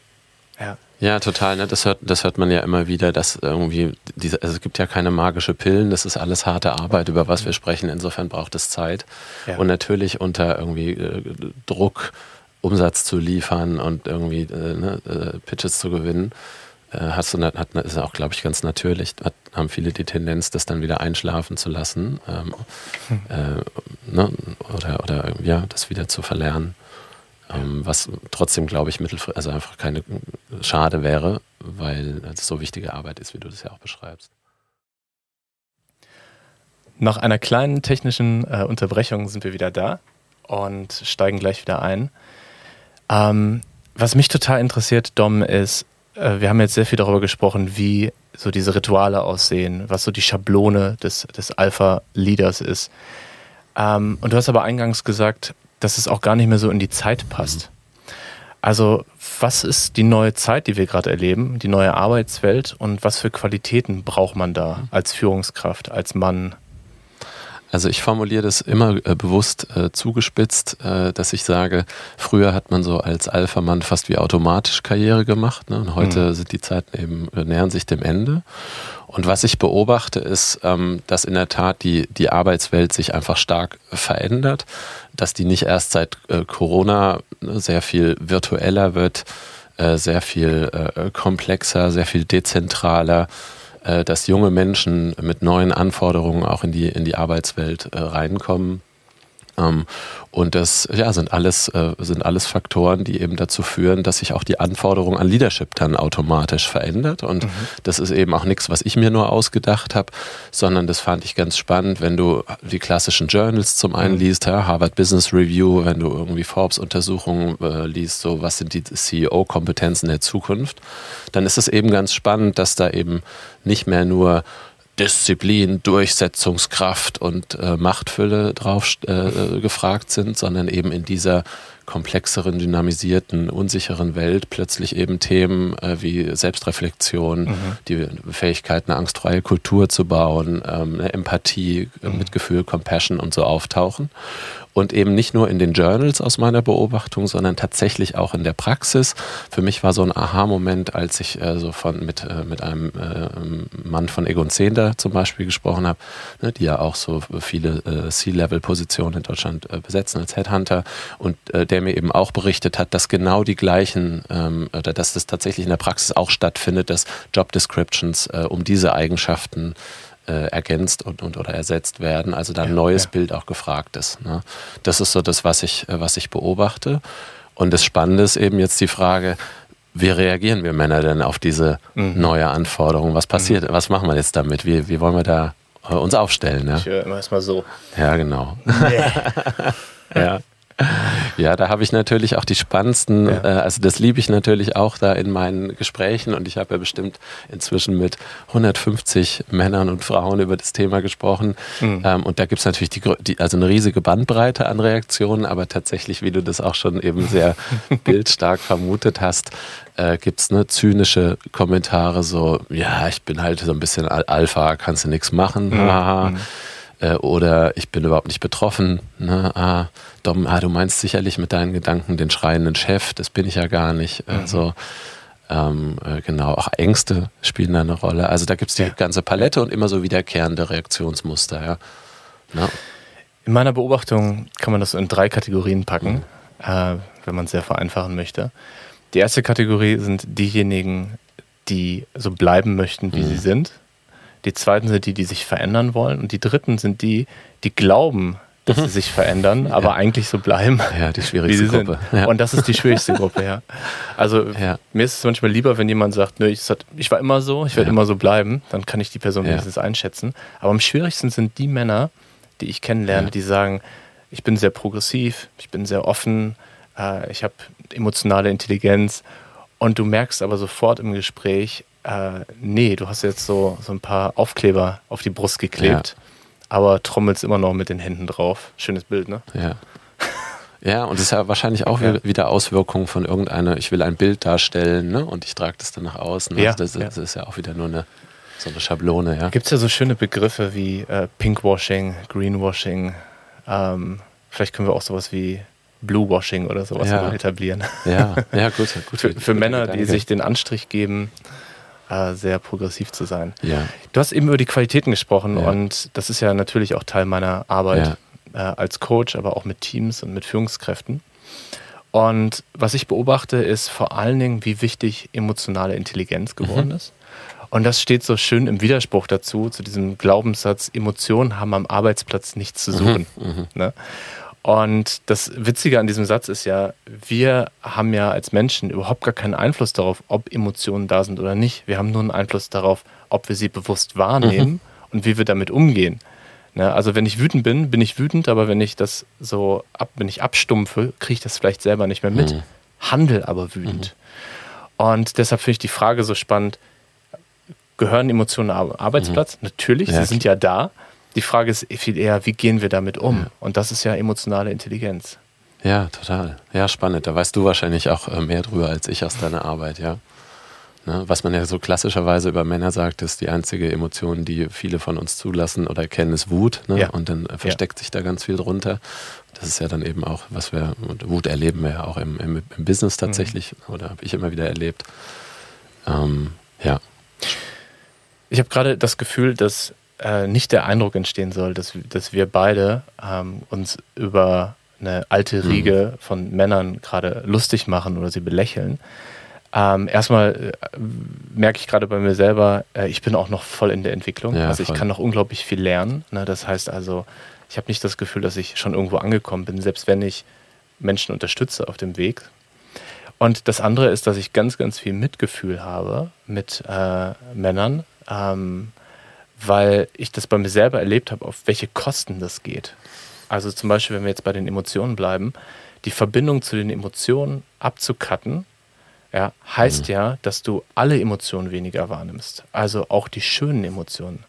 Ja. ja, total. Ne? Das, hört, das hört man ja immer wieder, dass irgendwie, diese, also es gibt ja keine magische Pillen, das ist alles harte Arbeit, über was wir sprechen. Insofern braucht es Zeit. Ja. Und natürlich unter irgendwie äh, Druck, Umsatz zu liefern und irgendwie äh, ne, äh, Pitches zu gewinnen hast du, hat, ist auch, glaube ich, ganz natürlich, hat, haben viele die Tendenz, das dann wieder einschlafen zu lassen ähm, hm. äh, ne? oder, oder ja, das wieder zu verlernen. Ähm, was trotzdem, glaube ich, mittelfristig, also einfach keine Schade wäre, weil es so wichtige Arbeit ist, wie du das ja auch beschreibst. Nach einer kleinen technischen äh, Unterbrechung sind wir wieder da und steigen gleich wieder ein. Ähm, was mich total interessiert, Dom, ist, äh, wir haben jetzt sehr viel darüber gesprochen, wie so diese Rituale aussehen, was so die Schablone des, des Alpha-Leaders ist. Ähm, und du hast aber eingangs gesagt, dass es auch gar nicht mehr so in die Zeit passt. Also, was ist die neue Zeit, die wir gerade erleben, die neue Arbeitswelt und was für Qualitäten braucht man da als Führungskraft, als Mann, also ich formuliere das immer äh, bewusst äh, zugespitzt, äh, dass ich sage, früher hat man so als Alpha-Mann fast wie automatisch Karriere gemacht ne? und heute mhm. sind die Zeiten eben, äh, nähern sich dem Ende. Und was ich beobachte, ist, ähm, dass in der Tat die, die Arbeitswelt sich einfach stark verändert, dass die nicht erst seit äh, Corona ne, sehr viel virtueller wird, äh, sehr viel komplexer, sehr viel dezentraler dass junge Menschen mit neuen Anforderungen auch in die, in die Arbeitswelt äh, reinkommen. Ähm, und das ja, sind, alles, äh, sind alles Faktoren, die eben dazu führen, dass sich auch die Anforderung an Leadership dann automatisch verändert. Und mhm. das ist eben auch nichts, was ich mir nur ausgedacht habe, sondern das fand ich ganz spannend, wenn du die klassischen Journals zum einen mhm. liest, ja, Harvard Business Review, wenn du irgendwie Forbes-Untersuchungen äh, liest, so was sind die CEO-Kompetenzen der Zukunft, dann ist es eben ganz spannend, dass da eben nicht mehr nur Disziplin, Durchsetzungskraft und äh, Machtfülle drauf äh, äh, gefragt sind, sondern eben in dieser komplexeren, dynamisierten, unsicheren Welt plötzlich eben Themen äh, wie Selbstreflexion, mhm. die Fähigkeit, eine angstfreie Kultur zu bauen, ähm, eine Empathie, mhm. Mitgefühl, Compassion und so auftauchen und eben nicht nur in den Journals aus meiner Beobachtung, sondern tatsächlich auch in der Praxis. Für mich war so ein Aha-Moment, als ich äh, so von, mit, äh, mit einem äh, Mann von Egon Zehnder zum Beispiel gesprochen habe, ne, die ja auch so viele äh, C-Level-Positionen in Deutschland äh, besetzen als Headhunter und äh, der mir eben auch berichtet hat, dass genau die gleichen, ähm, dass das tatsächlich in der Praxis auch stattfindet, dass Job Descriptions um diese Eigenschaften äh, ergänzt und, und oder ersetzt werden. Also da ein ja, neues ja. Bild auch gefragt ist. Ne? Das ist so das, was ich, äh, was ich beobachte. Und das Spannende ist eben jetzt die Frage, wie reagieren wir Männer denn auf diese mhm. neue Anforderung? Was passiert? Mhm. Was machen wir jetzt damit? Wie, wie wollen wir da äh, uns aufstellen? Ja? Ich höre immer erstmal so. Ja, genau. Nee. ja. Ja, da habe ich natürlich auch die spannendsten, ja. äh, also das liebe ich natürlich auch da in meinen Gesprächen und ich habe ja bestimmt inzwischen mit 150 Männern und Frauen über das Thema gesprochen mhm. ähm, und da gibt es natürlich die, die, also eine riesige Bandbreite an Reaktionen, aber tatsächlich, wie du das auch schon eben sehr bildstark vermutet hast, äh, gibt es ne, zynische Kommentare so, ja, ich bin halt so ein bisschen Alpha, kannst du nichts machen, mhm. haha. Äh, oder ich bin überhaupt nicht betroffen. Ne? Ah, Dom, ah, du meinst sicherlich mit deinen Gedanken den schreienden Chef, das bin ich ja gar nicht. Mhm. Also ähm, äh, genau, auch Ängste spielen da eine Rolle. Also da gibt es die ja. ganze Palette und immer so wiederkehrende Reaktionsmuster. Ja. Na? In meiner Beobachtung kann man das in drei Kategorien packen, mhm. äh, wenn man es sehr vereinfachen möchte. Die erste Kategorie sind diejenigen, die so bleiben möchten, wie mhm. sie sind. Die zweiten sind die, die sich verändern wollen. Und die dritten sind die, die glauben, dass mhm. sie sich verändern, aber ja. eigentlich so bleiben. Ja, die schwierigste Gruppe. Ja. Und das ist die schwierigste Gruppe, ja. Also ja. mir ist es manchmal lieber, wenn jemand sagt, nö, ich, ich war immer so, ich werde immer so bleiben, dann kann ich die Person wenigstens einschätzen. Aber am schwierigsten sind die Männer, die ich kennenlerne, die sagen, ich bin sehr progressiv, ich bin sehr offen, äh, ich habe emotionale Intelligenz und du merkst aber sofort im Gespräch, äh, nee, du hast jetzt so, so ein paar Aufkleber auf die Brust geklebt, ja. aber trommelst immer noch mit den Händen drauf. Schönes Bild, ne? Ja. Ja, und das ist ja wahrscheinlich auch ja. wieder Auswirkungen von irgendeiner, ich will ein Bild darstellen ne? und ich trage das dann nach außen. Ja, also das, ja. das, ist ja auch wieder nur eine, so eine Schablone. Ja. Gibt es ja so schöne Begriffe wie äh, Pinkwashing, Greenwashing. Ähm, vielleicht können wir auch sowas wie Bluewashing oder sowas ja. etablieren. Ja, ja gut. gut für, für Männer, die sich den Anstrich geben, äh, sehr progressiv zu sein. Ja. Du hast eben über die Qualitäten gesprochen ja. und das ist ja natürlich auch Teil meiner Arbeit ja. äh, als Coach, aber auch mit Teams und mit Führungskräften. Und was ich beobachte, ist vor allen Dingen, wie wichtig emotionale Intelligenz geworden mhm. ist. Und das steht so schön im Widerspruch dazu, zu diesem Glaubenssatz, Emotionen haben am Arbeitsplatz nichts zu suchen. Mhm. Mhm. Ne? Und das Witzige an diesem Satz ist ja, wir haben ja als Menschen überhaupt gar keinen Einfluss darauf, ob Emotionen da sind oder nicht. Wir haben nur einen Einfluss darauf, ob wir sie bewusst wahrnehmen mhm. und wie wir damit umgehen. Ne? Also wenn ich wütend bin, bin ich wütend, aber wenn ich das so ab, wenn ich abstumpfe, kriege ich das vielleicht selber nicht mehr mit. Mhm. Handel aber wütend. Mhm. Und deshalb finde ich die Frage so spannend, gehören Emotionen am Arbeitsplatz? Mhm. Natürlich, ja, sie sind ja da. Die Frage ist viel eher, wie gehen wir damit um? Ja. Und das ist ja emotionale Intelligenz. Ja, total. Ja, spannend. Da weißt du wahrscheinlich auch äh, mehr drüber als ich aus deiner Arbeit, ja. Ne? Was man ja so klassischerweise über Männer sagt, ist die einzige Emotion, die viele von uns zulassen oder kennen, ist Wut. Ne? Ja. Und dann äh, versteckt ja. sich da ganz viel drunter. Das ist ja dann eben auch, was wir, Wut erleben wir ja auch im, im, im Business tatsächlich, mhm. oder habe ich immer wieder erlebt. Ähm, ja. Ich habe gerade das Gefühl, dass äh, nicht der Eindruck entstehen soll, dass, dass wir beide ähm, uns über eine alte mhm. Riege mhm. von Männern gerade lustig machen oder sie belächeln. Ähm, erstmal äh, merke ich gerade bei mir selber, äh, ich bin auch noch voll in der Entwicklung. Ja, also ich voll. kann noch unglaublich viel lernen. Ne? Das heißt also, ich habe nicht das Gefühl, dass ich schon irgendwo angekommen bin, selbst wenn ich Menschen unterstütze auf dem Weg. Und das andere ist, dass ich ganz, ganz viel Mitgefühl habe mit äh, Männern, ähm, weil ich das bei mir selber erlebt habe, auf welche Kosten das geht. Also zum Beispiel, wenn wir jetzt bei den Emotionen bleiben, die Verbindung zu den Emotionen abzukatten, ja, heißt mhm. ja, dass du alle Emotionen weniger wahrnimmst. Also auch die schönen Emotionen.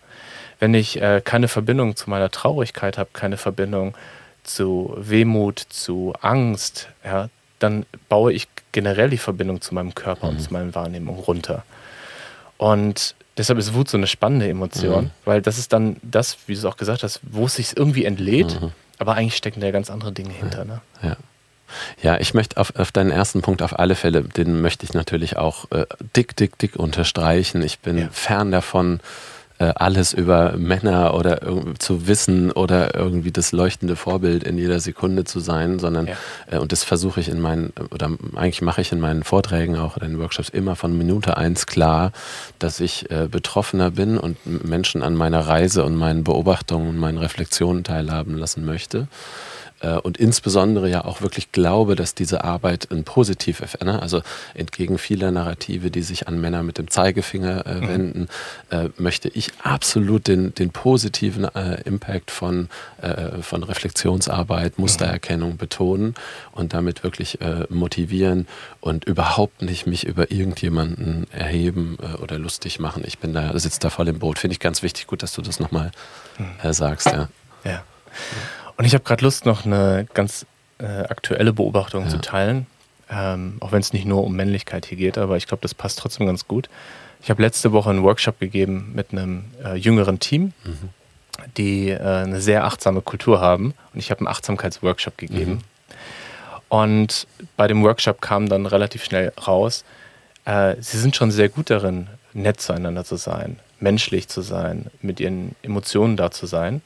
Wenn ich äh, keine Verbindung zu meiner Traurigkeit habe, keine Verbindung zu Wehmut, zu Angst, ja, dann baue ich generell die Verbindung zu meinem Körper mhm. und zu meinen Wahrnehmungen runter. Und deshalb ist Wut so eine spannende Emotion, mhm. weil das ist dann das, wie du es auch gesagt hast, wo es sich irgendwie entlädt, mhm. aber eigentlich stecken da ganz andere Dinge hinter. Ne? Ja. Ja, ich möchte auf, auf, deinen ersten Punkt auf alle Fälle, den möchte ich natürlich auch äh, dick, dick, dick unterstreichen. Ich bin ja. fern davon, äh, alles über Männer oder zu wissen oder irgendwie das leuchtende Vorbild in jeder Sekunde zu sein, sondern ja. äh, und das versuche ich in meinen oder eigentlich mache ich in meinen Vorträgen auch in den Workshops immer von Minute eins klar, dass ich äh, Betroffener bin und Menschen an meiner Reise und meinen Beobachtungen und meinen Reflexionen teilhaben lassen möchte. Äh, und insbesondere ja auch wirklich glaube, dass diese Arbeit ein positiv, ne? also entgegen vieler Narrative, die sich an Männer mit dem Zeigefinger äh, mhm. wenden, äh, möchte ich absolut den, den positiven äh, Impact von, äh, von Reflexionsarbeit, Mustererkennung mhm. betonen und damit wirklich äh, motivieren und überhaupt nicht mich über irgendjemanden erheben oder lustig machen. Ich bin da, sitze da voll im Boot. Finde ich ganz wichtig. Gut, dass du das nochmal mhm. sagst. Ja. ja. Und ich habe gerade Lust, noch eine ganz äh, aktuelle Beobachtung ja. zu teilen. Ähm, auch wenn es nicht nur um Männlichkeit hier geht, aber ich glaube, das passt trotzdem ganz gut. Ich habe letzte Woche einen Workshop gegeben mit einem äh, jüngeren Team, mhm. die äh, eine sehr achtsame Kultur haben. Und ich habe einen Achtsamkeitsworkshop gegeben. Mhm. Und bei dem Workshop kam dann relativ schnell raus, äh, sie sind schon sehr gut darin, nett zueinander zu sein, menschlich zu sein, mit ihren Emotionen da zu sein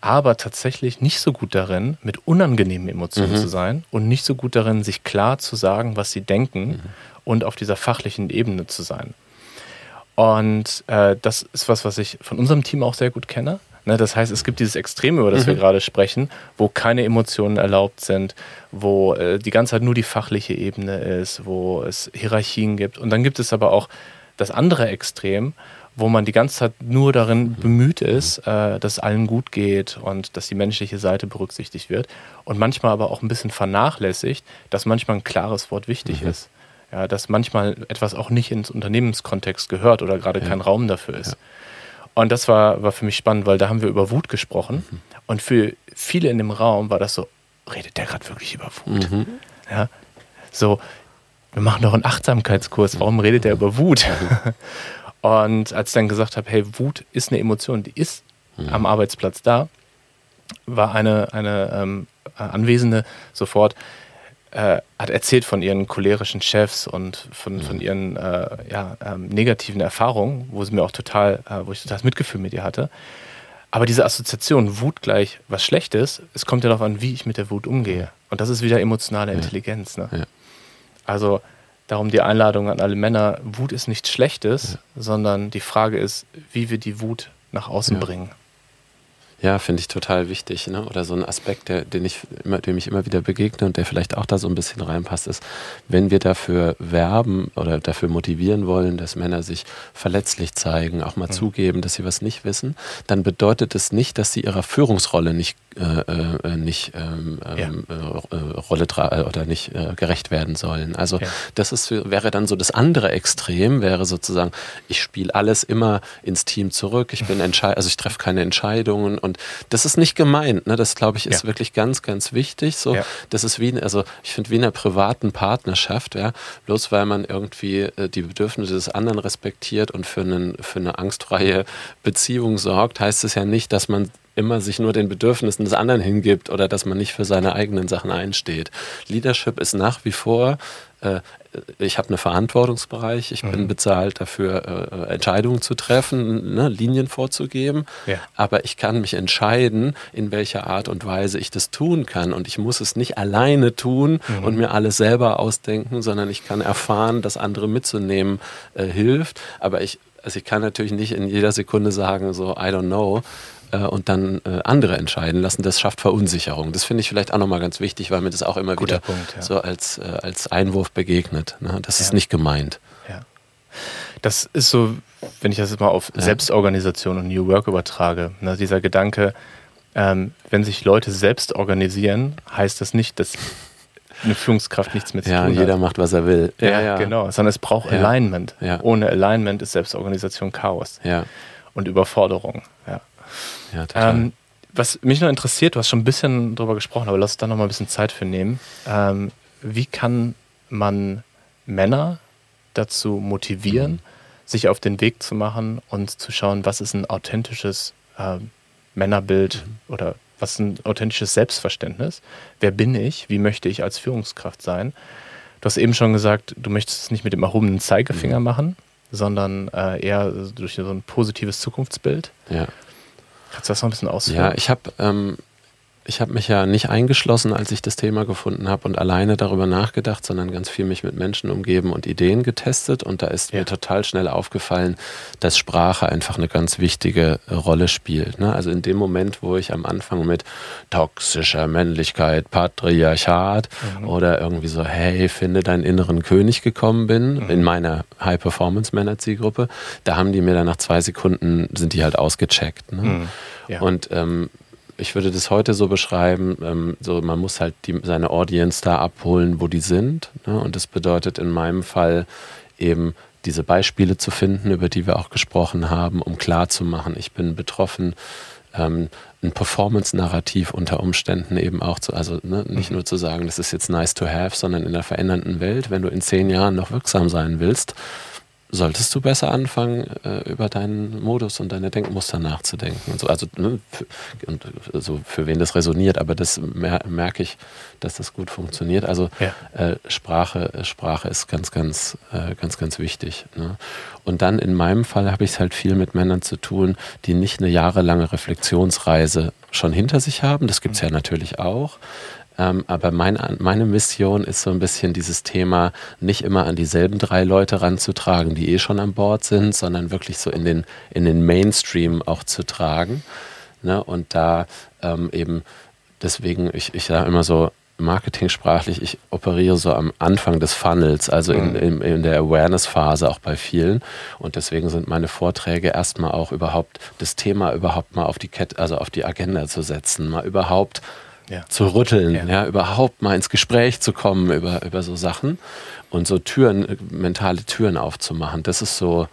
aber tatsächlich nicht so gut darin, mit unangenehmen Emotionen mhm. zu sein und nicht so gut darin, sich klar zu sagen, was sie denken mhm. und auf dieser fachlichen Ebene zu sein. Und äh, das ist was, was ich von unserem Team auch sehr gut kenne. Ne, das heißt, es gibt dieses Extrem, über das mhm. wir gerade sprechen, wo keine Emotionen erlaubt sind, wo äh, die ganze Zeit nur die fachliche Ebene ist, wo es Hierarchien gibt. Und dann gibt es aber auch das andere Extrem, wo man die ganze Zeit nur darin bemüht ist, äh, dass allen gut geht und dass die menschliche Seite berücksichtigt wird. Und manchmal aber auch ein bisschen vernachlässigt, dass manchmal ein klares Wort wichtig mhm. ist. Ja, dass manchmal etwas auch nicht ins Unternehmenskontext gehört oder gerade ja. kein Raum dafür ist. Ja. Und das war, war für mich spannend, weil da haben wir über Wut gesprochen. Mhm. Und für viele in dem Raum war das so, redet der gerade wirklich über Wut? Mhm. Ja, so, wir machen doch einen Achtsamkeitskurs, warum redet der über Wut? Und als ich dann gesagt habe, hey, Wut ist eine Emotion, die ist mhm. am Arbeitsplatz da, war eine, eine ähm, Anwesende sofort, äh, hat erzählt von ihren cholerischen Chefs und von, mhm. von ihren äh, ja, ähm, negativen Erfahrungen, wo sie mir auch total, äh, wo ich total das Mitgefühl mit ihr hatte. Aber diese Assoziation, Wut gleich was Schlechtes, es kommt ja darauf an, wie ich mit der Wut umgehe. Und das ist wieder emotionale Intelligenz. Ne? Ja. Also Darum die Einladung an alle Männer, Wut ist nichts Schlechtes, ja. sondern die Frage ist, wie wir die Wut nach außen ja. bringen. Ja, finde ich total wichtig. Ne? Oder so ein Aspekt, der, den ich immer, dem ich immer wieder begegne und der vielleicht auch da so ein bisschen reinpasst, ist, wenn wir dafür werben oder dafür motivieren wollen, dass Männer sich verletzlich zeigen, auch mal mhm. zugeben, dass sie was nicht wissen, dann bedeutet es nicht, dass sie ihrer Führungsrolle nicht, äh, äh, nicht ähm, ja. Ähm, äh, Rolle äh, oder nicht äh, gerecht werden sollen. Also ja. das ist, wäre dann so das andere Extrem, wäre sozusagen, ich spiele alles immer ins Team zurück, ich bin entscheid also ich treffe keine Entscheidungen und das ist nicht gemeint. Ne? Das, glaube ich, ist ja. wirklich ganz, ganz wichtig. So, ja. Das ist wie, also ich finde, wie in einer privaten Partnerschaft, ja, bloß weil man irgendwie äh, die Bedürfnisse des anderen respektiert und für, einen, für eine angstfreie Beziehung sorgt, heißt es ja nicht, dass man immer sich nur den Bedürfnissen des anderen hingibt oder dass man nicht für seine eigenen Sachen einsteht. Leadership ist nach wie vor äh, ich habe einen Verantwortungsbereich, ich mhm. bin bezahlt dafür, äh, Entscheidungen zu treffen, ne, Linien vorzugeben, ja. aber ich kann mich entscheiden, in welcher Art und Weise ich das tun kann und ich muss es nicht alleine tun mhm. und mir alles selber ausdenken, sondern ich kann erfahren, dass andere mitzunehmen äh, hilft, aber ich also ich kann natürlich nicht in jeder Sekunde sagen, so, I don't know, äh, und dann äh, andere entscheiden lassen, das schafft Verunsicherung. Das finde ich vielleicht auch nochmal ganz wichtig, weil mir das auch immer Guter wieder Punkt, ja. so als, äh, als Einwurf begegnet. Ne? Das ja. ist nicht gemeint. Ja. Das ist so, wenn ich das jetzt mal auf ja. Selbstorganisation und New Work übertrage, ne? dieser Gedanke, ähm, wenn sich Leute selbst organisieren, heißt das nicht, dass eine Führungskraft nichts mit zu ja, tun hat. Ja, jeder macht, was er will. Ja, ja. genau. Sondern es braucht Alignment. Ohne Alignment ist Selbstorganisation Chaos und Überforderung. Ja. Ja, total. Ähm, was mich noch interessiert, du hast schon ein bisschen darüber gesprochen, aber lass uns da noch mal ein bisschen Zeit für nehmen. Ähm, wie kann man Männer dazu motivieren, mhm. sich auf den Weg zu machen und zu schauen, was ist ein authentisches äh, Männerbild mhm. oder was ist ein authentisches Selbstverständnis? Wer bin ich? Wie möchte ich als Führungskraft sein? Du hast eben schon gesagt, du möchtest es nicht mit dem erhobenen Zeigefinger mhm. machen, sondern äh, eher durch so ein positives Zukunftsbild. Ja. Kannst du das noch ein bisschen ausführen? Ja, ich habe ähm, ich habe mich ja nicht eingeschlossen, als ich das Thema gefunden habe und alleine darüber nachgedacht, sondern ganz viel mich mit Menschen umgeben und Ideen getestet. Und da ist ja. mir total schnell aufgefallen, dass Sprache einfach eine ganz wichtige Rolle spielt. Ne? Also in dem Moment, wo ich am Anfang mit toxischer Männlichkeit, Patriarchat mhm. oder irgendwie so, hey, finde deinen inneren König gekommen bin, mhm. in meiner High-Performance-Männer-Zielgruppe, da haben die mir dann nach zwei Sekunden, sind die halt ausgecheckt. Ne? Mhm. Ja. Und ähm, ich würde das heute so beschreiben, ähm, so man muss halt die, seine Audience da abholen, wo die sind. Ne? Und das bedeutet in meinem Fall eben diese Beispiele zu finden, über die wir auch gesprochen haben, um klarzumachen, ich bin betroffen, ähm, ein Performance-Narrativ unter Umständen eben auch zu, also ne, nicht mhm. nur zu sagen, das ist jetzt nice to have, sondern in der verändernden Welt, wenn du in zehn Jahren noch wirksam sein willst, solltest du besser anfangen, äh, über deinen Modus und deine Denkmuster nachzudenken. Und so. Also ne, für, und so für wen das resoniert, aber das mer merke ich, dass das gut funktioniert. Also ja. äh, Sprache, Sprache ist ganz, ganz, äh, ganz, ganz wichtig. Ne? Und dann in meinem Fall habe ich es halt viel mit Männern zu tun, die nicht eine jahrelange Reflexionsreise schon hinter sich haben. Das gibt es ja natürlich auch. Ähm, aber mein, meine Mission ist so ein bisschen dieses Thema nicht immer an dieselben drei Leute ranzutragen, die eh schon an Bord sind, sondern wirklich so in den, in den Mainstream auch zu tragen. Ne? Und da ähm, eben, deswegen, ich, ich sage immer so, marketingsprachlich, ich operiere so am Anfang des Funnels, also in, mhm. in, in der Awareness-Phase auch bei vielen. Und deswegen sind meine Vorträge erstmal auch überhaupt das Thema überhaupt mal auf die Kette, also auf die Agenda zu setzen, mal überhaupt ja. zu rütteln, ja. ja. überhaupt mal ins Gespräch zu kommen über, über so Sachen und so Türen, mentale Türen aufzumachen. Das ist so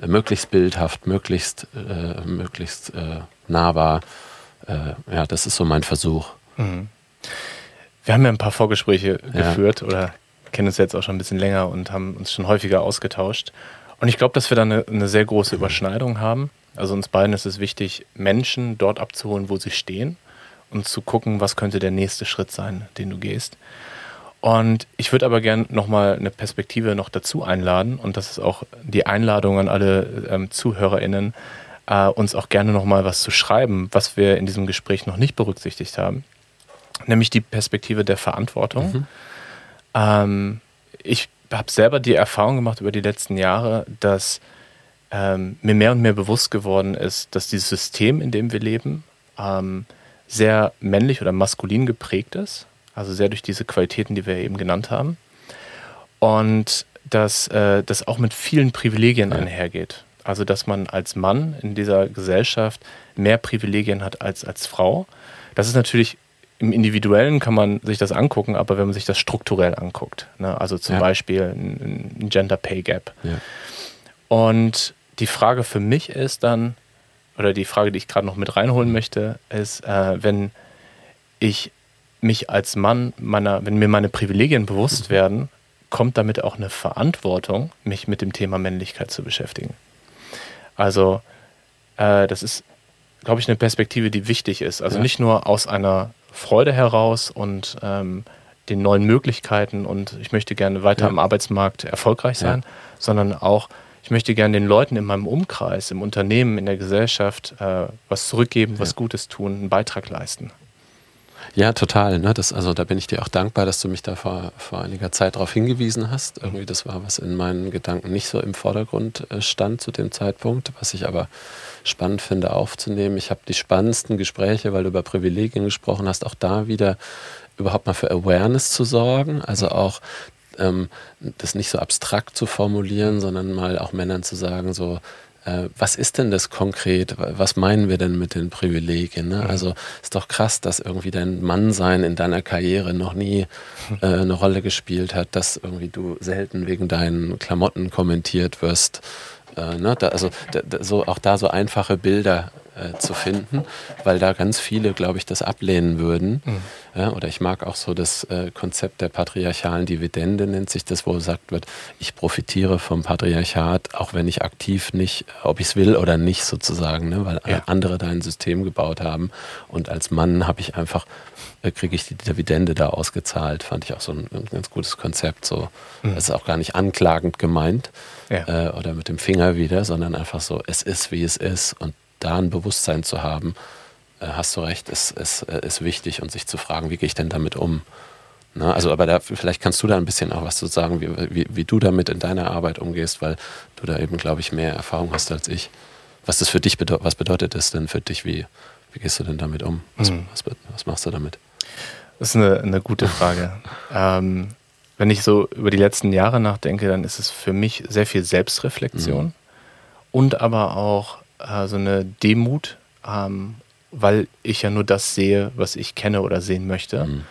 äh, möglichst bildhaft, möglichst, äh, möglichst äh, nahbar. Äh, ja, das ist so mein Versuch. Mhm. Wir haben ja ein paar Vorgespräche geführt oder kennen uns jetzt auch schon ein bisschen länger und haben uns schon häufiger ausgetauscht. Und ich glaube, dass wir da eine, eine sehr große Überschneidung haben. Also uns beiden ist es wichtig, Menschen dort abzuholen, wo sie stehen und zu gucken, was könnte der nächste Schritt sein, den du gehst. Und ich würde aber gerne nochmal eine Perspektive noch dazu einladen und das ist auch die Einladung an alle ähm, ZuhörerInnen, äh, uns auch gerne nochmal was zu schreiben, was wir in diesem Gespräch noch nicht berücksichtigt haben, nämlich die Perspektive der Verantwortung. Mhm. Ähm, ich habe selber die Erfahrung gemacht über die letzten Jahre, dass ähm, mir mehr und mehr bewusst geworden ist, dass dieses System, in dem wir leben, ähm, sehr männlich oder maskulin geprägt ist, also sehr durch diese Qualitäten, die wir eben genannt haben. Und dass äh, das auch mit vielen Privilegien ja. einhergeht. Also dass man als Mann in dieser Gesellschaft mehr Privilegien hat als als Frau. Das ist natürlich im Individuellen kann man sich das angucken, aber wenn man sich das strukturell anguckt, ne, also zum ja. Beispiel ein, ein, Gender Pay Gap. Ja. Und die Frage für mich ist dann, oder die Frage, die ich gerade noch mit reinholen möchte, ist, äh, wenn ich mich als Mann meiner, wenn mir meine Privilegien bewusst werden, kommt damit auch eine Verantwortung, mich mit dem Thema Männlichkeit zu beschäftigen. Also äh, das ist, glaube ich, eine Perspektive, die wichtig ist. Also ja. nicht nur aus einer Freude heraus und ähm, den neuen Möglichkeiten und ich möchte gerne weiter ja. am Arbeitsmarkt erfolgreich sein, ja. sondern auch, ich möchte gerne den Leuten in meinem Umkreis, im Unternehmen, in der Gesellschaft äh, was zurückgeben, was Gutes tun, einen Beitrag leisten. Ja, total. Ne? Das, also da bin ich dir auch dankbar, dass du mich da vor, vor einiger Zeit darauf hingewiesen hast. Irgendwie, das war, was in meinen Gedanken nicht so im Vordergrund äh, stand zu dem Zeitpunkt, was ich aber spannend finde aufzunehmen. Ich habe die spannendsten Gespräche, weil du über Privilegien gesprochen hast, auch da wieder überhaupt mal für Awareness zu sorgen. Also auch ähm, das nicht so abstrakt zu formulieren, sondern mal auch Männern zu sagen, so, äh, was ist denn das konkret? Was meinen wir denn mit den Privilegien? Ne? Mhm. Also ist doch krass, dass irgendwie dein Mannsein in deiner Karriere noch nie äh, eine Rolle gespielt hat, dass irgendwie du selten wegen deinen Klamotten kommentiert wirst. Äh, ne? da, also da, so, auch da so einfache Bilder äh, zu finden, weil da ganz viele, glaube ich, das ablehnen würden. Mhm. Ja, oder ich mag auch so das äh, Konzept der patriarchalen Dividende, nennt sich das, wo gesagt wird, ich profitiere vom Patriarchat, auch wenn ich aktiv nicht, ob ich es will oder nicht sozusagen, ne? weil ja. andere da ein System gebaut haben. Und als Mann habe ich einfach, äh, kriege ich die Dividende da ausgezahlt. Fand ich auch so ein, ein ganz gutes Konzept. So. Mhm. Das ist auch gar nicht anklagend gemeint ja. äh, oder mit dem Finger wieder, sondern einfach so, es ist, wie es ist. Und da ein Bewusstsein zu haben, äh, hast du recht, ist, ist, äh, ist wichtig und sich zu fragen, wie gehe ich denn damit um? Na, ne? also, aber da, vielleicht kannst du da ein bisschen auch was zu sagen, wie, wie, wie du damit in deiner Arbeit umgehst, weil du da eben, glaube ich, mehr Erfahrung hast als ich. Was das für dich bedeutet, was bedeutet das denn für dich? Wie, wie gehst du denn damit um? Was, mhm. was, was machst du damit? Das ist eine, eine gute Frage. ähm, wenn ich so über die letzten Jahre nachdenke, dann ist es für mich sehr viel Selbstreflexion mhm. und aber auch äh, so eine Demut, ähm, weil ich ja nur das sehe, was ich kenne oder sehen möchte. Mhm.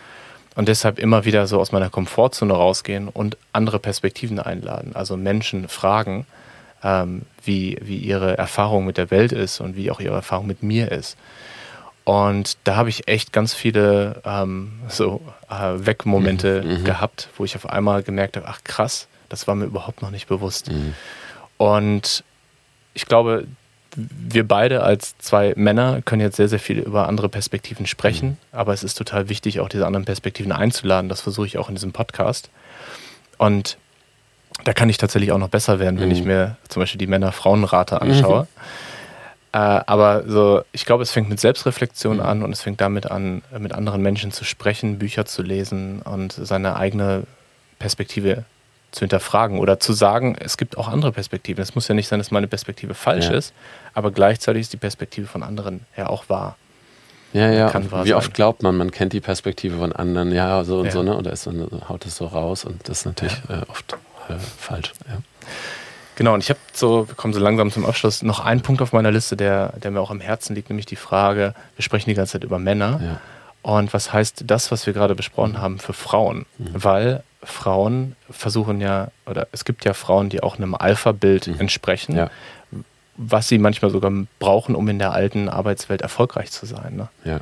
Und deshalb immer wieder so aus meiner Komfortzone rausgehen und andere Perspektiven einladen. Also Menschen fragen, ähm, wie, wie ihre Erfahrung mit der Welt ist und wie auch ihre Erfahrung mit mir ist. Und da habe ich echt ganz viele ähm, so äh, Wegmomente mhm. mhm. gehabt, wo ich auf einmal gemerkt habe, ach krass, das war mir überhaupt noch nicht bewusst. Mhm. Und ich glaube, wir beide als zwei Männer können jetzt sehr, sehr viel über andere Perspektiven sprechen, mhm. aber es ist total wichtig, auch diese anderen Perspektiven einzuladen. Das versuche ich auch in diesem Podcast. Und da kann ich tatsächlich auch noch besser werden, wenn mhm. ich mir zum Beispiel die Männer-Frauen-Rate anschaue. Mhm. Äh, aber so, ich glaube, es fängt mit Selbstreflexion mhm. an und es fängt damit an, mit anderen Menschen zu sprechen, Bücher zu lesen und seine eigene Perspektive zu hinterfragen oder zu sagen, es gibt auch andere Perspektiven. Es muss ja nicht sein, dass meine Perspektive falsch ja. ist, aber gleichzeitig ist die Perspektive von anderen ja auch wahr. Ja, ja. Wie sein. oft glaubt man, man kennt die Perspektive von anderen, ja, so und ja. so, ne? Oder ist so, haut es so raus und das ist natürlich ja. äh, oft äh, falsch. Genau, und ich habe so, wir kommen so langsam zum Abschluss, noch einen Punkt auf meiner Liste, der, der mir auch am Herzen liegt, nämlich die Frage, wir sprechen die ganze Zeit über Männer. Und was heißt das, was wir gerade besprochen haben, für Frauen? Mhm. Weil Frauen versuchen ja, oder es gibt ja Frauen, die auch einem Alpha-Bild mhm. entsprechen, ja. was sie manchmal sogar brauchen, um in der alten Arbeitswelt erfolgreich zu sein. Ne? Ja.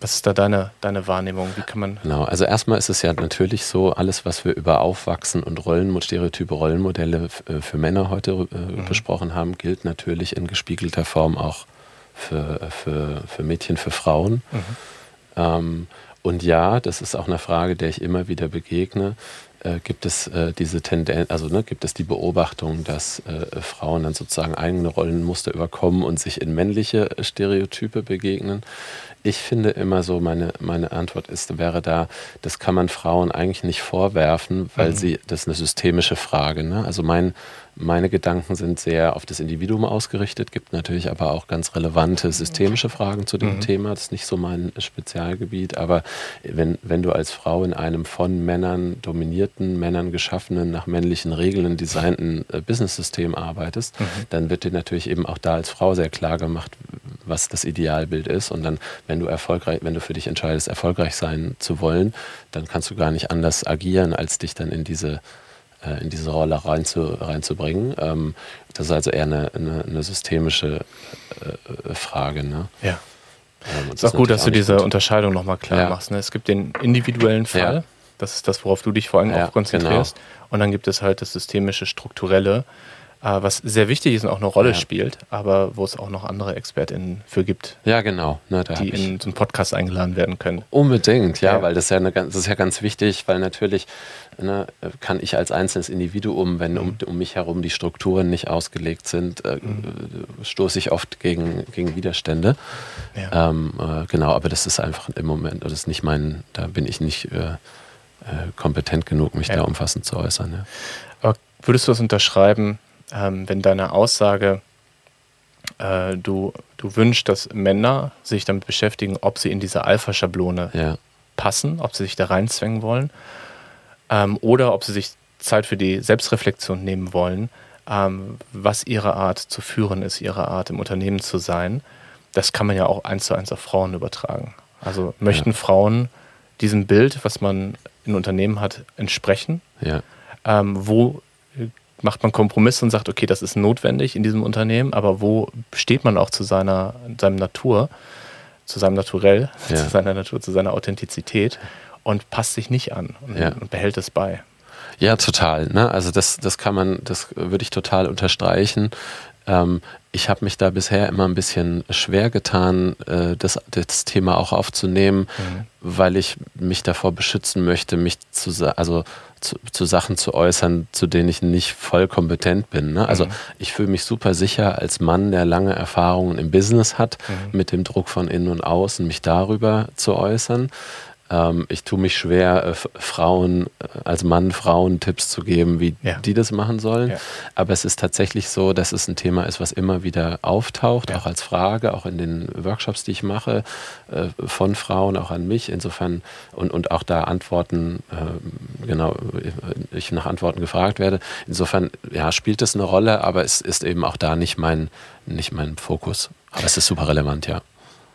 Was ist da deine, deine Wahrnehmung? Wie kann man. Genau, also erstmal ist es ja natürlich so, alles, was wir über Aufwachsen und Rollen, Stereotype, Rollenmodelle äh, für Männer heute äh, mhm. besprochen haben, gilt natürlich in gespiegelter Form auch für, für, für Mädchen, für Frauen. Mhm. Ähm, und ja, das ist auch eine Frage, der ich immer wieder begegne. Äh, gibt es äh, diese Tendenz, also ne, gibt es die Beobachtung, dass äh, Frauen dann sozusagen eigene Rollenmuster überkommen und sich in männliche Stereotype begegnen? Ich finde immer so, meine, meine Antwort ist, wäre da, das kann man Frauen eigentlich nicht vorwerfen, weil mhm. sie, das ist eine systemische Frage. Ne? Also mein, meine Gedanken sind sehr auf das Individuum ausgerichtet, gibt natürlich aber auch ganz relevante systemische Fragen zu dem mhm. Thema. Das ist nicht so mein Spezialgebiet, aber wenn, wenn du als Frau in einem von Männern dominierten, Männern geschaffenen, nach männlichen Regeln designten äh, Business-System arbeitest, mhm. dann wird dir natürlich eben auch da als Frau sehr klar gemacht, was das Idealbild ist. Und dann, wenn du erfolgreich, wenn du für dich entscheidest, erfolgreich sein zu wollen, dann kannst du gar nicht anders agieren, als dich dann in diese äh, in diese Rolle reinzu, reinzubringen. Ähm, das ist also eher eine, eine, eine systemische äh, Frage. Ne? Ja. Ähm, es ist auch gut, dass du diese gut. Unterscheidung nochmal klar ja. machst. Ne? Es gibt den individuellen Fall, ja. das ist das, worauf du dich vor allem ja, auch konzentrierst. Genau. Und dann gibt es halt das systemische, strukturelle, äh, was sehr wichtig ist und auch eine Rolle ja. spielt, aber wo es auch noch andere ExpertInnen für gibt. Ja, genau. Ne, die in so einen Podcast eingeladen werden können. Unbedingt, ja, ja. weil das, ja eine, das ist ja ganz wichtig, weil natürlich ne, kann ich als einzelnes Individuum, wenn um, um, mich herum die Strukturen nicht ausgelegt sind, äh, mhm. stoße ich oft gegen, gegen Widerstände. Ja. Ähm, äh, genau, aber das ist einfach im Moment, das ist nicht mein, da bin ich nicht äh, äh kompetent genug, mich da umfassend zu äußern. Aber würdest du das unterschreiben, ähm, wenn deine Aussage, äh, du, du wünschst, dass Männer sich damit beschäftigen, ob sie in diese Alpha-Schablone ja. passen, ob sie sich da reinzwängen wollen ähm, oder ob sie sich Zeit für die Selbstreflexion nehmen wollen, ähm, was ihre Art zu führen ist, ihre Art im Unternehmen zu sein. Das kann man ja auch eins zu eins auf Frauen übertragen. Also möchten ja. Frauen diesem Bild, was man in Unternehmen hat, entsprechen? Ja. Ähm, wo macht man Kompromisse und sagt, okay, das ist notwendig in diesem Unternehmen, aber wo steht man auch zu seiner, seinem Natur, zu seinem Naturell, ja. zu seiner Natur, zu seiner Authentizität und passt sich nicht an und, ja. und behält es bei. Ja, total. Ne? Also das, das kann man, das würde ich total unterstreichen. Ähm, ich habe mich da bisher immer ein bisschen schwer getan, äh, das, das Thema auch aufzunehmen, mhm. weil ich mich davor beschützen möchte, mich zu, also zu, zu, Sachen zu äußern, zu denen ich nicht voll kompetent bin. Ne? Also mhm. ich fühle mich super sicher als Mann, der lange Erfahrungen im Business hat, mhm. mit dem Druck von innen und außen, mich darüber zu äußern. Ähm, ich tue mich schwer, äh, Frauen, äh, als Mann Frauen Tipps zu geben, wie ja. die das machen sollen. Ja. Aber es ist tatsächlich so, dass es ein Thema ist, was immer wieder auftaucht, ja. auch als Frage, auch in den Workshops, die ich mache, äh, von Frauen, auch an mich. Insofern und, und auch da Antworten, äh, genau, ich nach Antworten gefragt werde. Insofern, ja, spielt es eine Rolle, aber es ist eben auch da nicht mein, nicht mein Fokus. Aber es ist super relevant, ja.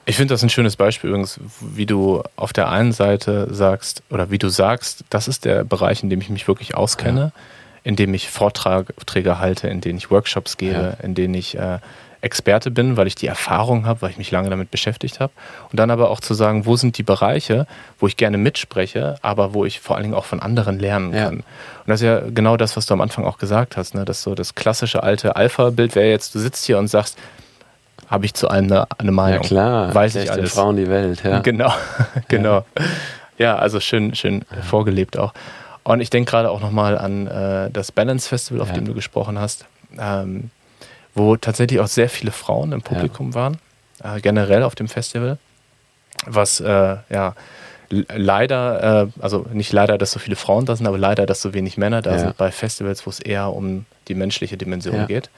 Ich finde das ein schönes Beispiel übrigens, wie du auf der einen Seite sagst, oder wie du sagst, das ist der Bereich, in dem ich mich wirklich auskenne, ja. in dem ich Vorträge halte, in denen ich Workshops gebe, ja. in denen ich äh, Experte bin, weil ich die Erfahrung habe, weil ich mich lange damit beschäftigt habe. Und dann aber auch zu sagen, wo sind die Bereiche, wo ich gerne mitspreche, aber wo ich vor allen Dingen auch von anderen lernen kann. Ja. Und das ist ja genau das, was du am Anfang auch gesagt hast, ne? dass so das klassische alte Alpha-Bild wäre jetzt, du sitzt hier und sagst, habe ich zu allem eine, eine Meinung. Ja klar, weiß ich alles. Frauen die Welt, ja. Genau, genau. Ja. also schön, schön ja. vorgelebt auch. Und ich denke gerade auch nochmal an äh, das Balance Festival, auf ja. dem du gesprochen hast, ähm, wo tatsächlich auch sehr viele Frauen im Publikum waren, äh, generell auf dem Festival, was äh, ja leider, äh, also nicht leider, dass so viele Frauen da sind, aber leider, dass so wenig Männer da sind bei Festivals, wo es eher um die menschliche Dimension geht.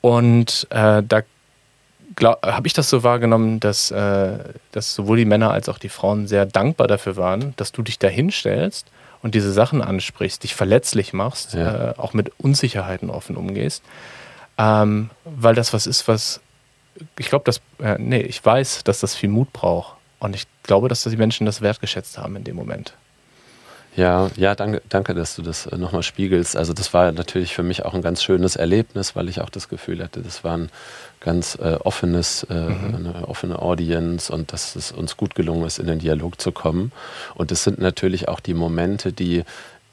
Und äh, da habe ich das so wahrgenommen, dass, äh, dass sowohl die Männer als auch die Frauen sehr dankbar dafür waren, dass du dich da hinstellst und diese Sachen ansprichst, dich verletzlich machst, ja. äh, auch mit Unsicherheiten offen umgehst. Ähm, weil das was ist, was ich glaube, dass, äh, nee, ich weiß, dass das viel Mut braucht. Und ich glaube, dass die Menschen das wertgeschätzt haben in dem Moment. Ja, ja, danke, danke, dass du das äh, nochmal spiegelst. Also das war natürlich für mich auch ein ganz schönes Erlebnis, weil ich auch das Gefühl hatte, das war ein ganz äh, offenes, äh, mhm. eine offene Audience und dass es uns gut gelungen ist, in den Dialog zu kommen. Und es sind natürlich auch die Momente, die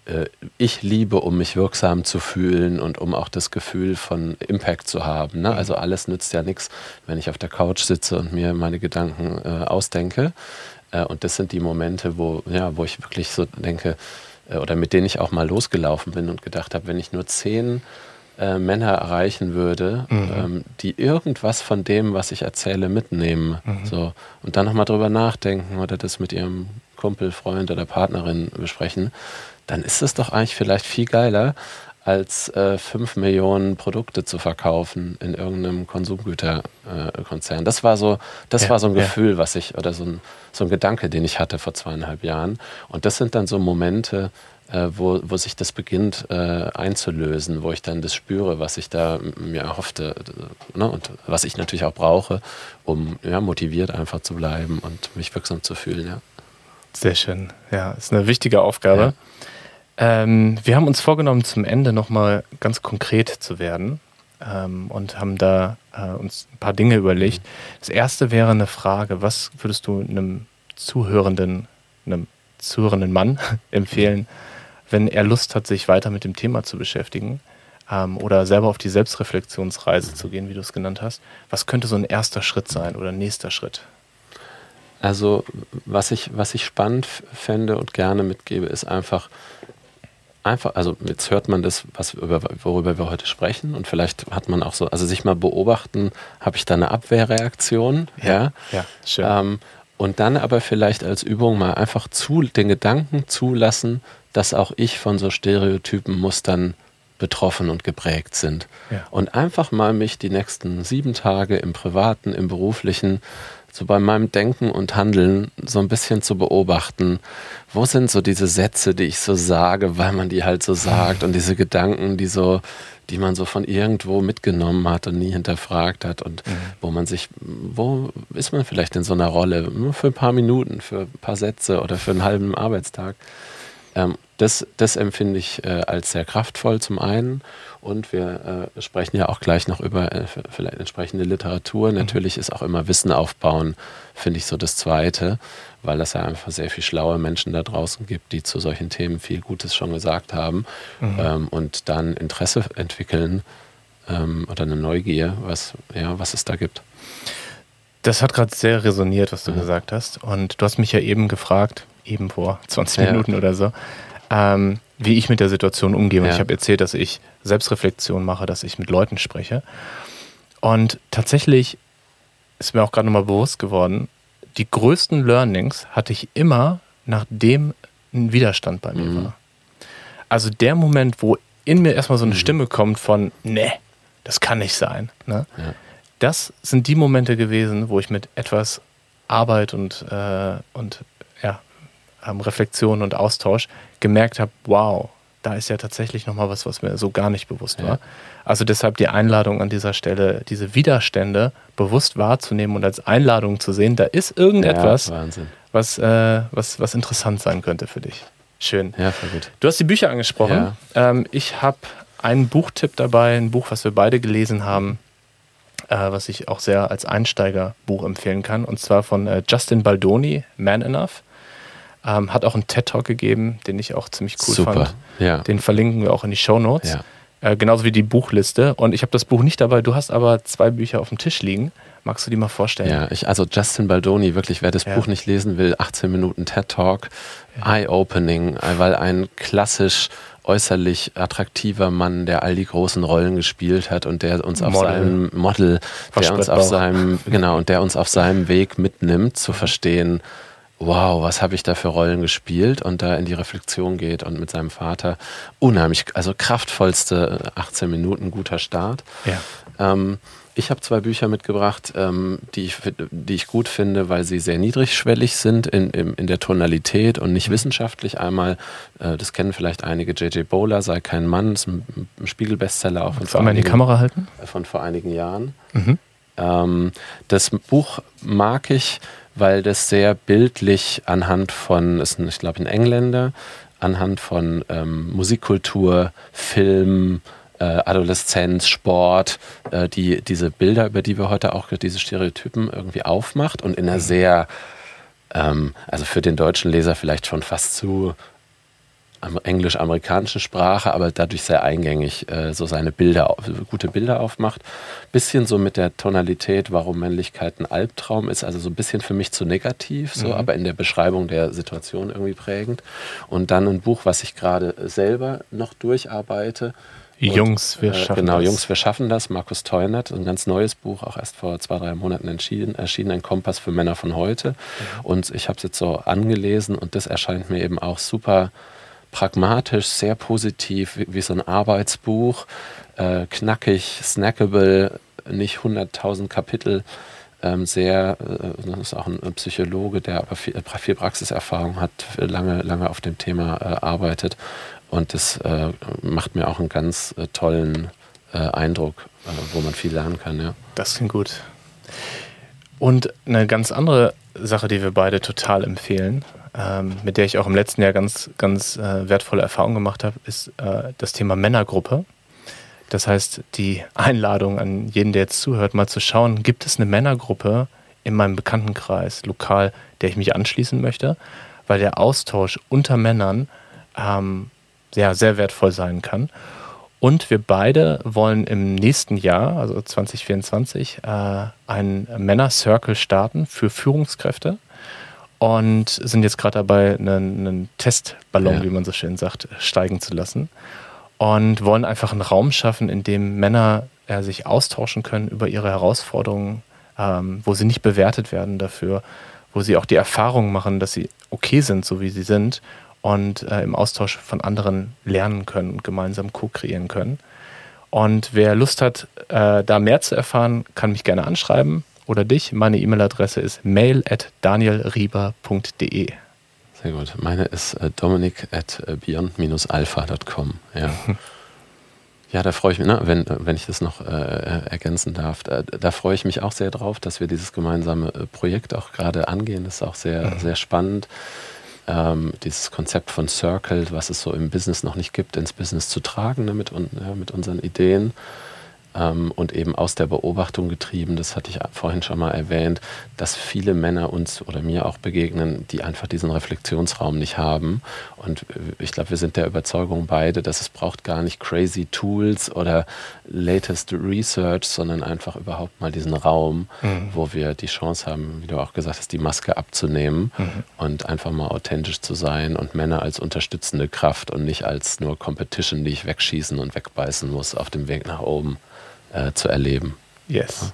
äh, ich liebe, um mich wirksam zu fühlen und um auch das Gefühl von Impact zu haben. Ne? Mhm. Also alles nützt ja nichts, wenn ich auf der Couch sitze und mir meine Gedanken äh, ausdenke. Äh, und das sind die Momente, wo, ja, wo ich wirklich so denke, äh, oder mit denen ich auch mal losgelaufen bin und gedacht habe, wenn ich nur zehn äh, Männer erreichen würde, mhm. ähm, die irgendwas von dem, was ich erzähle, mitnehmen. Mhm. So, und dann nochmal drüber nachdenken oder das mit ihrem Kumpel, Freund oder Partnerin besprechen, dann ist es doch eigentlich vielleicht viel geiler, als äh, 5 Millionen Produkte zu verkaufen in irgendeinem Konsumgüterkonzern. Äh, das war so, das ja, war so ein Gefühl, ja. was ich, oder so ein, so ein Gedanke, den ich hatte vor zweieinhalb Jahren. Und das sind dann so Momente, äh, wo, wo sich das beginnt äh, einzulösen, wo ich dann das spüre, was ich da mir erhoffte ne, und was ich natürlich auch brauche, um ja, motiviert einfach zu bleiben und mich wirksam zu fühlen. Ja. Sehr schön. Ja, ist eine wichtige Aufgabe. Ja. Ähm, wir haben uns vorgenommen, zum Ende nochmal ganz konkret zu werden ähm, und haben da äh, uns ein paar Dinge überlegt. Das erste wäre eine Frage, was würdest du einem zuhörenden, einem zuhörenden Mann empfehlen, wenn er Lust hat, sich weiter mit dem Thema zu beschäftigen? ähm, oder selber auf die Selbstreflexionsreise zu gehen, wie du es genannt hast. Was könnte so ein erster Schritt sein oder nächster Schritt? Also was ich, was ich spannend fände und gerne mitgebe, ist einfach, einfach, also jetzt hört man das, was, über, worüber wir heute sprechen und vielleicht hat man auch so, also sich mal beobachten, habe ich da eine Abwehrreaktion? Ja, ja, ja schön. Ähm, und dann aber vielleicht als Übung mal einfach zu, den Gedanken zulassen, dass auch ich von so Stereotypen Mustern betroffen und geprägt sind. Ja. Und einfach mal mich die nächsten sieben Tage im privaten, im beruflichen so bei meinem Denken und Handeln so ein bisschen zu beobachten, wo sind so diese Sätze, die ich so sage, weil man die halt so sagt und diese Gedanken, die so, die man so von irgendwo mitgenommen hat und nie hinterfragt hat und mhm. wo man sich, wo ist man vielleicht in so einer Rolle, nur für ein paar Minuten, für ein paar Sätze oder für einen halben Arbeitstag. Ähm, das, das empfinde ich äh, als sehr kraftvoll zum einen. Und wir äh, sprechen ja auch gleich noch über äh, vielleicht entsprechende Literatur. Mhm. Natürlich ist auch immer Wissen aufbauen, finde ich so das Zweite, weil es ja einfach sehr viel schlaue Menschen da draußen gibt, die zu solchen Themen viel Gutes schon gesagt haben mhm. ähm, und dann Interesse entwickeln ähm, oder eine Neugier, was, ja, was es da gibt. Das hat gerade sehr resoniert, was du ja. gesagt hast. Und du hast mich ja eben gefragt, eben vor 20 ja. Minuten oder so, ähm, wie ich mit der Situation umgehe. Ja. ich habe erzählt, dass ich Selbstreflexion mache, dass ich mit Leuten spreche. Und tatsächlich ist mir auch gerade nochmal bewusst geworden, die größten Learnings hatte ich immer, nachdem ein Widerstand bei mir mhm. war. Also der Moment, wo in mir erstmal so eine mhm. Stimme kommt von, ne, das kann nicht sein. Ne? Ja. Das sind die Momente gewesen, wo ich mit etwas Arbeit und, äh, und ähm, Reflexion und Austausch gemerkt habe, wow, da ist ja tatsächlich nochmal was, was mir so gar nicht bewusst war. Ja. Also deshalb die Einladung an dieser Stelle, diese Widerstände bewusst wahrzunehmen und als Einladung zu sehen, da ist irgendetwas, ja, was, äh, was, was interessant sein könnte für dich. Schön. Ja, voll gut. Du hast die Bücher angesprochen. Ja. Ähm, ich habe einen Buchtipp dabei, ein Buch, was wir beide gelesen haben, äh, was ich auch sehr als Einsteigerbuch empfehlen kann, und zwar von äh, Justin Baldoni, Man Enough. Ähm, hat auch einen TED-Talk gegeben, den ich auch ziemlich cool Super. fand. Ja. Den verlinken wir auch in die Show Notes. Ja. Äh, genauso wie die Buchliste. Und ich habe das Buch nicht dabei. Du hast aber zwei Bücher auf dem Tisch liegen. Magst du die mal vorstellen? Ja, ich, also Justin Baldoni, wirklich, wer das ja. Buch nicht lesen will, 18 Minuten TED Talk, ja. Eye-Opening, weil ein klassisch äußerlich attraktiver Mann, der all die großen Rollen gespielt hat und der uns auf Model. seinem Model, der uns auf seinem, genau, und der uns auf seinem Weg mitnimmt, zu verstehen, wow, was habe ich da für Rollen gespielt und da in die Reflexion geht und mit seinem Vater unheimlich, also kraftvollste 18 Minuten, guter Start. Ja. Ähm, ich habe zwei Bücher mitgebracht, ähm, die, ich, die ich gut finde, weil sie sehr niedrigschwellig sind in, in, in der Tonalität und nicht mhm. wissenschaftlich. Einmal, äh, das kennen vielleicht einige, J.J. Bowler, Sei kein Mann, ist ein, Spiegel-Bestseller auch. Von einmal in die Kamera halten? Von vor einigen Jahren. Mhm. Ähm, das Buch mag ich, weil das sehr bildlich anhand von, ist ich glaube ein Engländer, anhand von ähm, Musikkultur, Film, äh, Adoleszenz, Sport, äh, die diese Bilder, über die wir heute auch diese Stereotypen irgendwie aufmacht und in einer mhm. sehr, ähm, also für den deutschen Leser vielleicht schon fast zu englisch-amerikanischen Sprache, aber dadurch sehr eingängig äh, so seine Bilder, gute Bilder aufmacht. Bisschen so mit der Tonalität, warum Männlichkeit ein Albtraum ist, also so ein bisschen für mich zu negativ, so, mhm. aber in der Beschreibung der Situation irgendwie prägend. Und dann ein Buch, was ich gerade selber noch durcharbeite. Und, Jungs, wir äh, schaffen genau, das. Genau, Jungs, wir schaffen das. Markus Teunert, ein ganz neues Buch, auch erst vor zwei, drei Monaten entschieden, erschienen, ein Kompass für Männer von heute. Mhm. Und ich habe es jetzt so angelesen und das erscheint mir eben auch super pragmatisch, sehr positiv, wie, wie so ein Arbeitsbuch, äh, knackig, snackable, nicht 100.000 Kapitel. Ähm, sehr, äh, das ist auch ein, Psychologe, der aber viel, viel, Praxiserfahrung hat, lange, lange auf dem Thema äh, arbeitet. Und das äh, macht mir auch einen ganz äh, tollen äh, Eindruck, wo man viel lernen kann. Ja. Das klingt gut. Und eine ganz andere Sache, die wir beide total empfehlen, ähm, mit der ich auch im letzten Jahr ganz, ganz äh, wertvolle Erfahrungen gemacht habe, ist äh, das Thema Männergruppe. Das heißt, die Einladung an jeden, der jetzt zuhört, mal zu schauen, gibt es eine Männergruppe in meinem Bekanntenkreis, lokal, der ich mich anschließen möchte, weil der Austausch unter Männern ähm, ja, sehr wertvoll sein kann. Und wir beide wollen im nächsten Jahr, also 2024, äh, einen Männer-Circle starten für Führungskräfte und sind jetzt gerade dabei, einen, einen Testballon, ja. wie man so schön sagt, steigen zu lassen. Und wollen einfach einen Raum schaffen, in dem Männer äh, sich austauschen können über ihre Herausforderungen, ähm, wo sie nicht bewertet werden dafür, wo sie auch die Erfahrung machen, dass sie okay sind, so wie sie sind und äh, im Austausch von anderen lernen können und gemeinsam co-kreieren können. Und wer Lust hat, äh, da mehr zu erfahren, kann mich gerne anschreiben oder dich. Meine E-Mail-Adresse ist mail at danielrieber.de. Sehr gut. Meine ist äh, dominik at äh, beyond-alpha.com. Ja. Ja, da freue ich mich, ne, wenn, wenn ich das noch äh, ergänzen darf. Da, da, freue ich mich auch sehr drauf, dass wir dieses gemeinsame äh, Projekt auch gerade angehen. Das ist auch sehr, mhm. sehr spannend. Ähm, dieses Konzept von Circle, was es so im Business noch nicht gibt, ins Business zu tragen ne, mit, ja, mit unseren Ideen ähm, und eben aus der Beobachtung getrieben, das hatte ich vorhin schon mal erwähnt, dass viele Männer uns oder mir auch begegnen, die einfach diesen Reflexionsraum nicht haben. Und ich glaube, wir sind der Überzeugung beide, dass es braucht gar nicht crazy Tools oder latest Research, sondern einfach überhaupt mal diesen Raum, mhm. wo wir die Chance haben, wie du auch gesagt hast, die Maske abzunehmen mhm. und einfach mal authentisch zu sein und Männer als unterstützende Kraft und nicht als nur Competition, die ich wegschießen und wegbeißen muss auf dem Weg nach oben äh, zu erleben. Yes.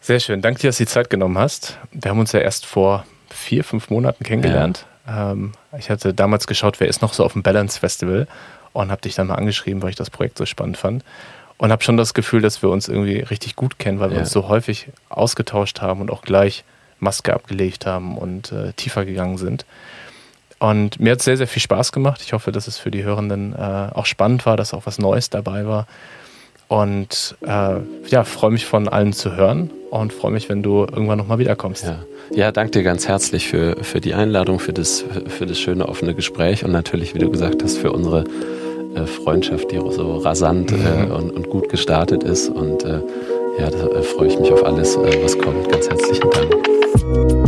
Sehr schön. Danke dir, dass du die Zeit genommen hast. Wir haben uns ja erst vor vier, fünf Monaten kennengelernt. Ja. Ähm, ich hatte damals geschaut, wer ist noch so auf dem Balance Festival und habe dich dann mal angeschrieben, weil ich das Projekt so spannend fand. Und habe schon das Gefühl, dass wir uns irgendwie richtig gut kennen, weil wir ja. uns so häufig ausgetauscht haben und auch gleich Maske abgelegt haben und äh, tiefer gegangen sind. Und mir hat es sehr, sehr viel Spaß gemacht. Ich hoffe, dass es für die Hörenden äh, auch spannend war, dass auch was Neues dabei war. Und äh, ja, freue mich von allen zu hören und freue mich, wenn du irgendwann nochmal wiederkommst. Ja. ja, danke dir ganz herzlich für, für die Einladung, für das, für das schöne offene Gespräch und natürlich, wie du gesagt hast, für unsere äh, Freundschaft, die so rasant äh, mhm. und, und, gut gestartet ist. Und äh, ja, da äh, freue ich mich auf alles, äh, was kommt. Ganz herzlichen Dank.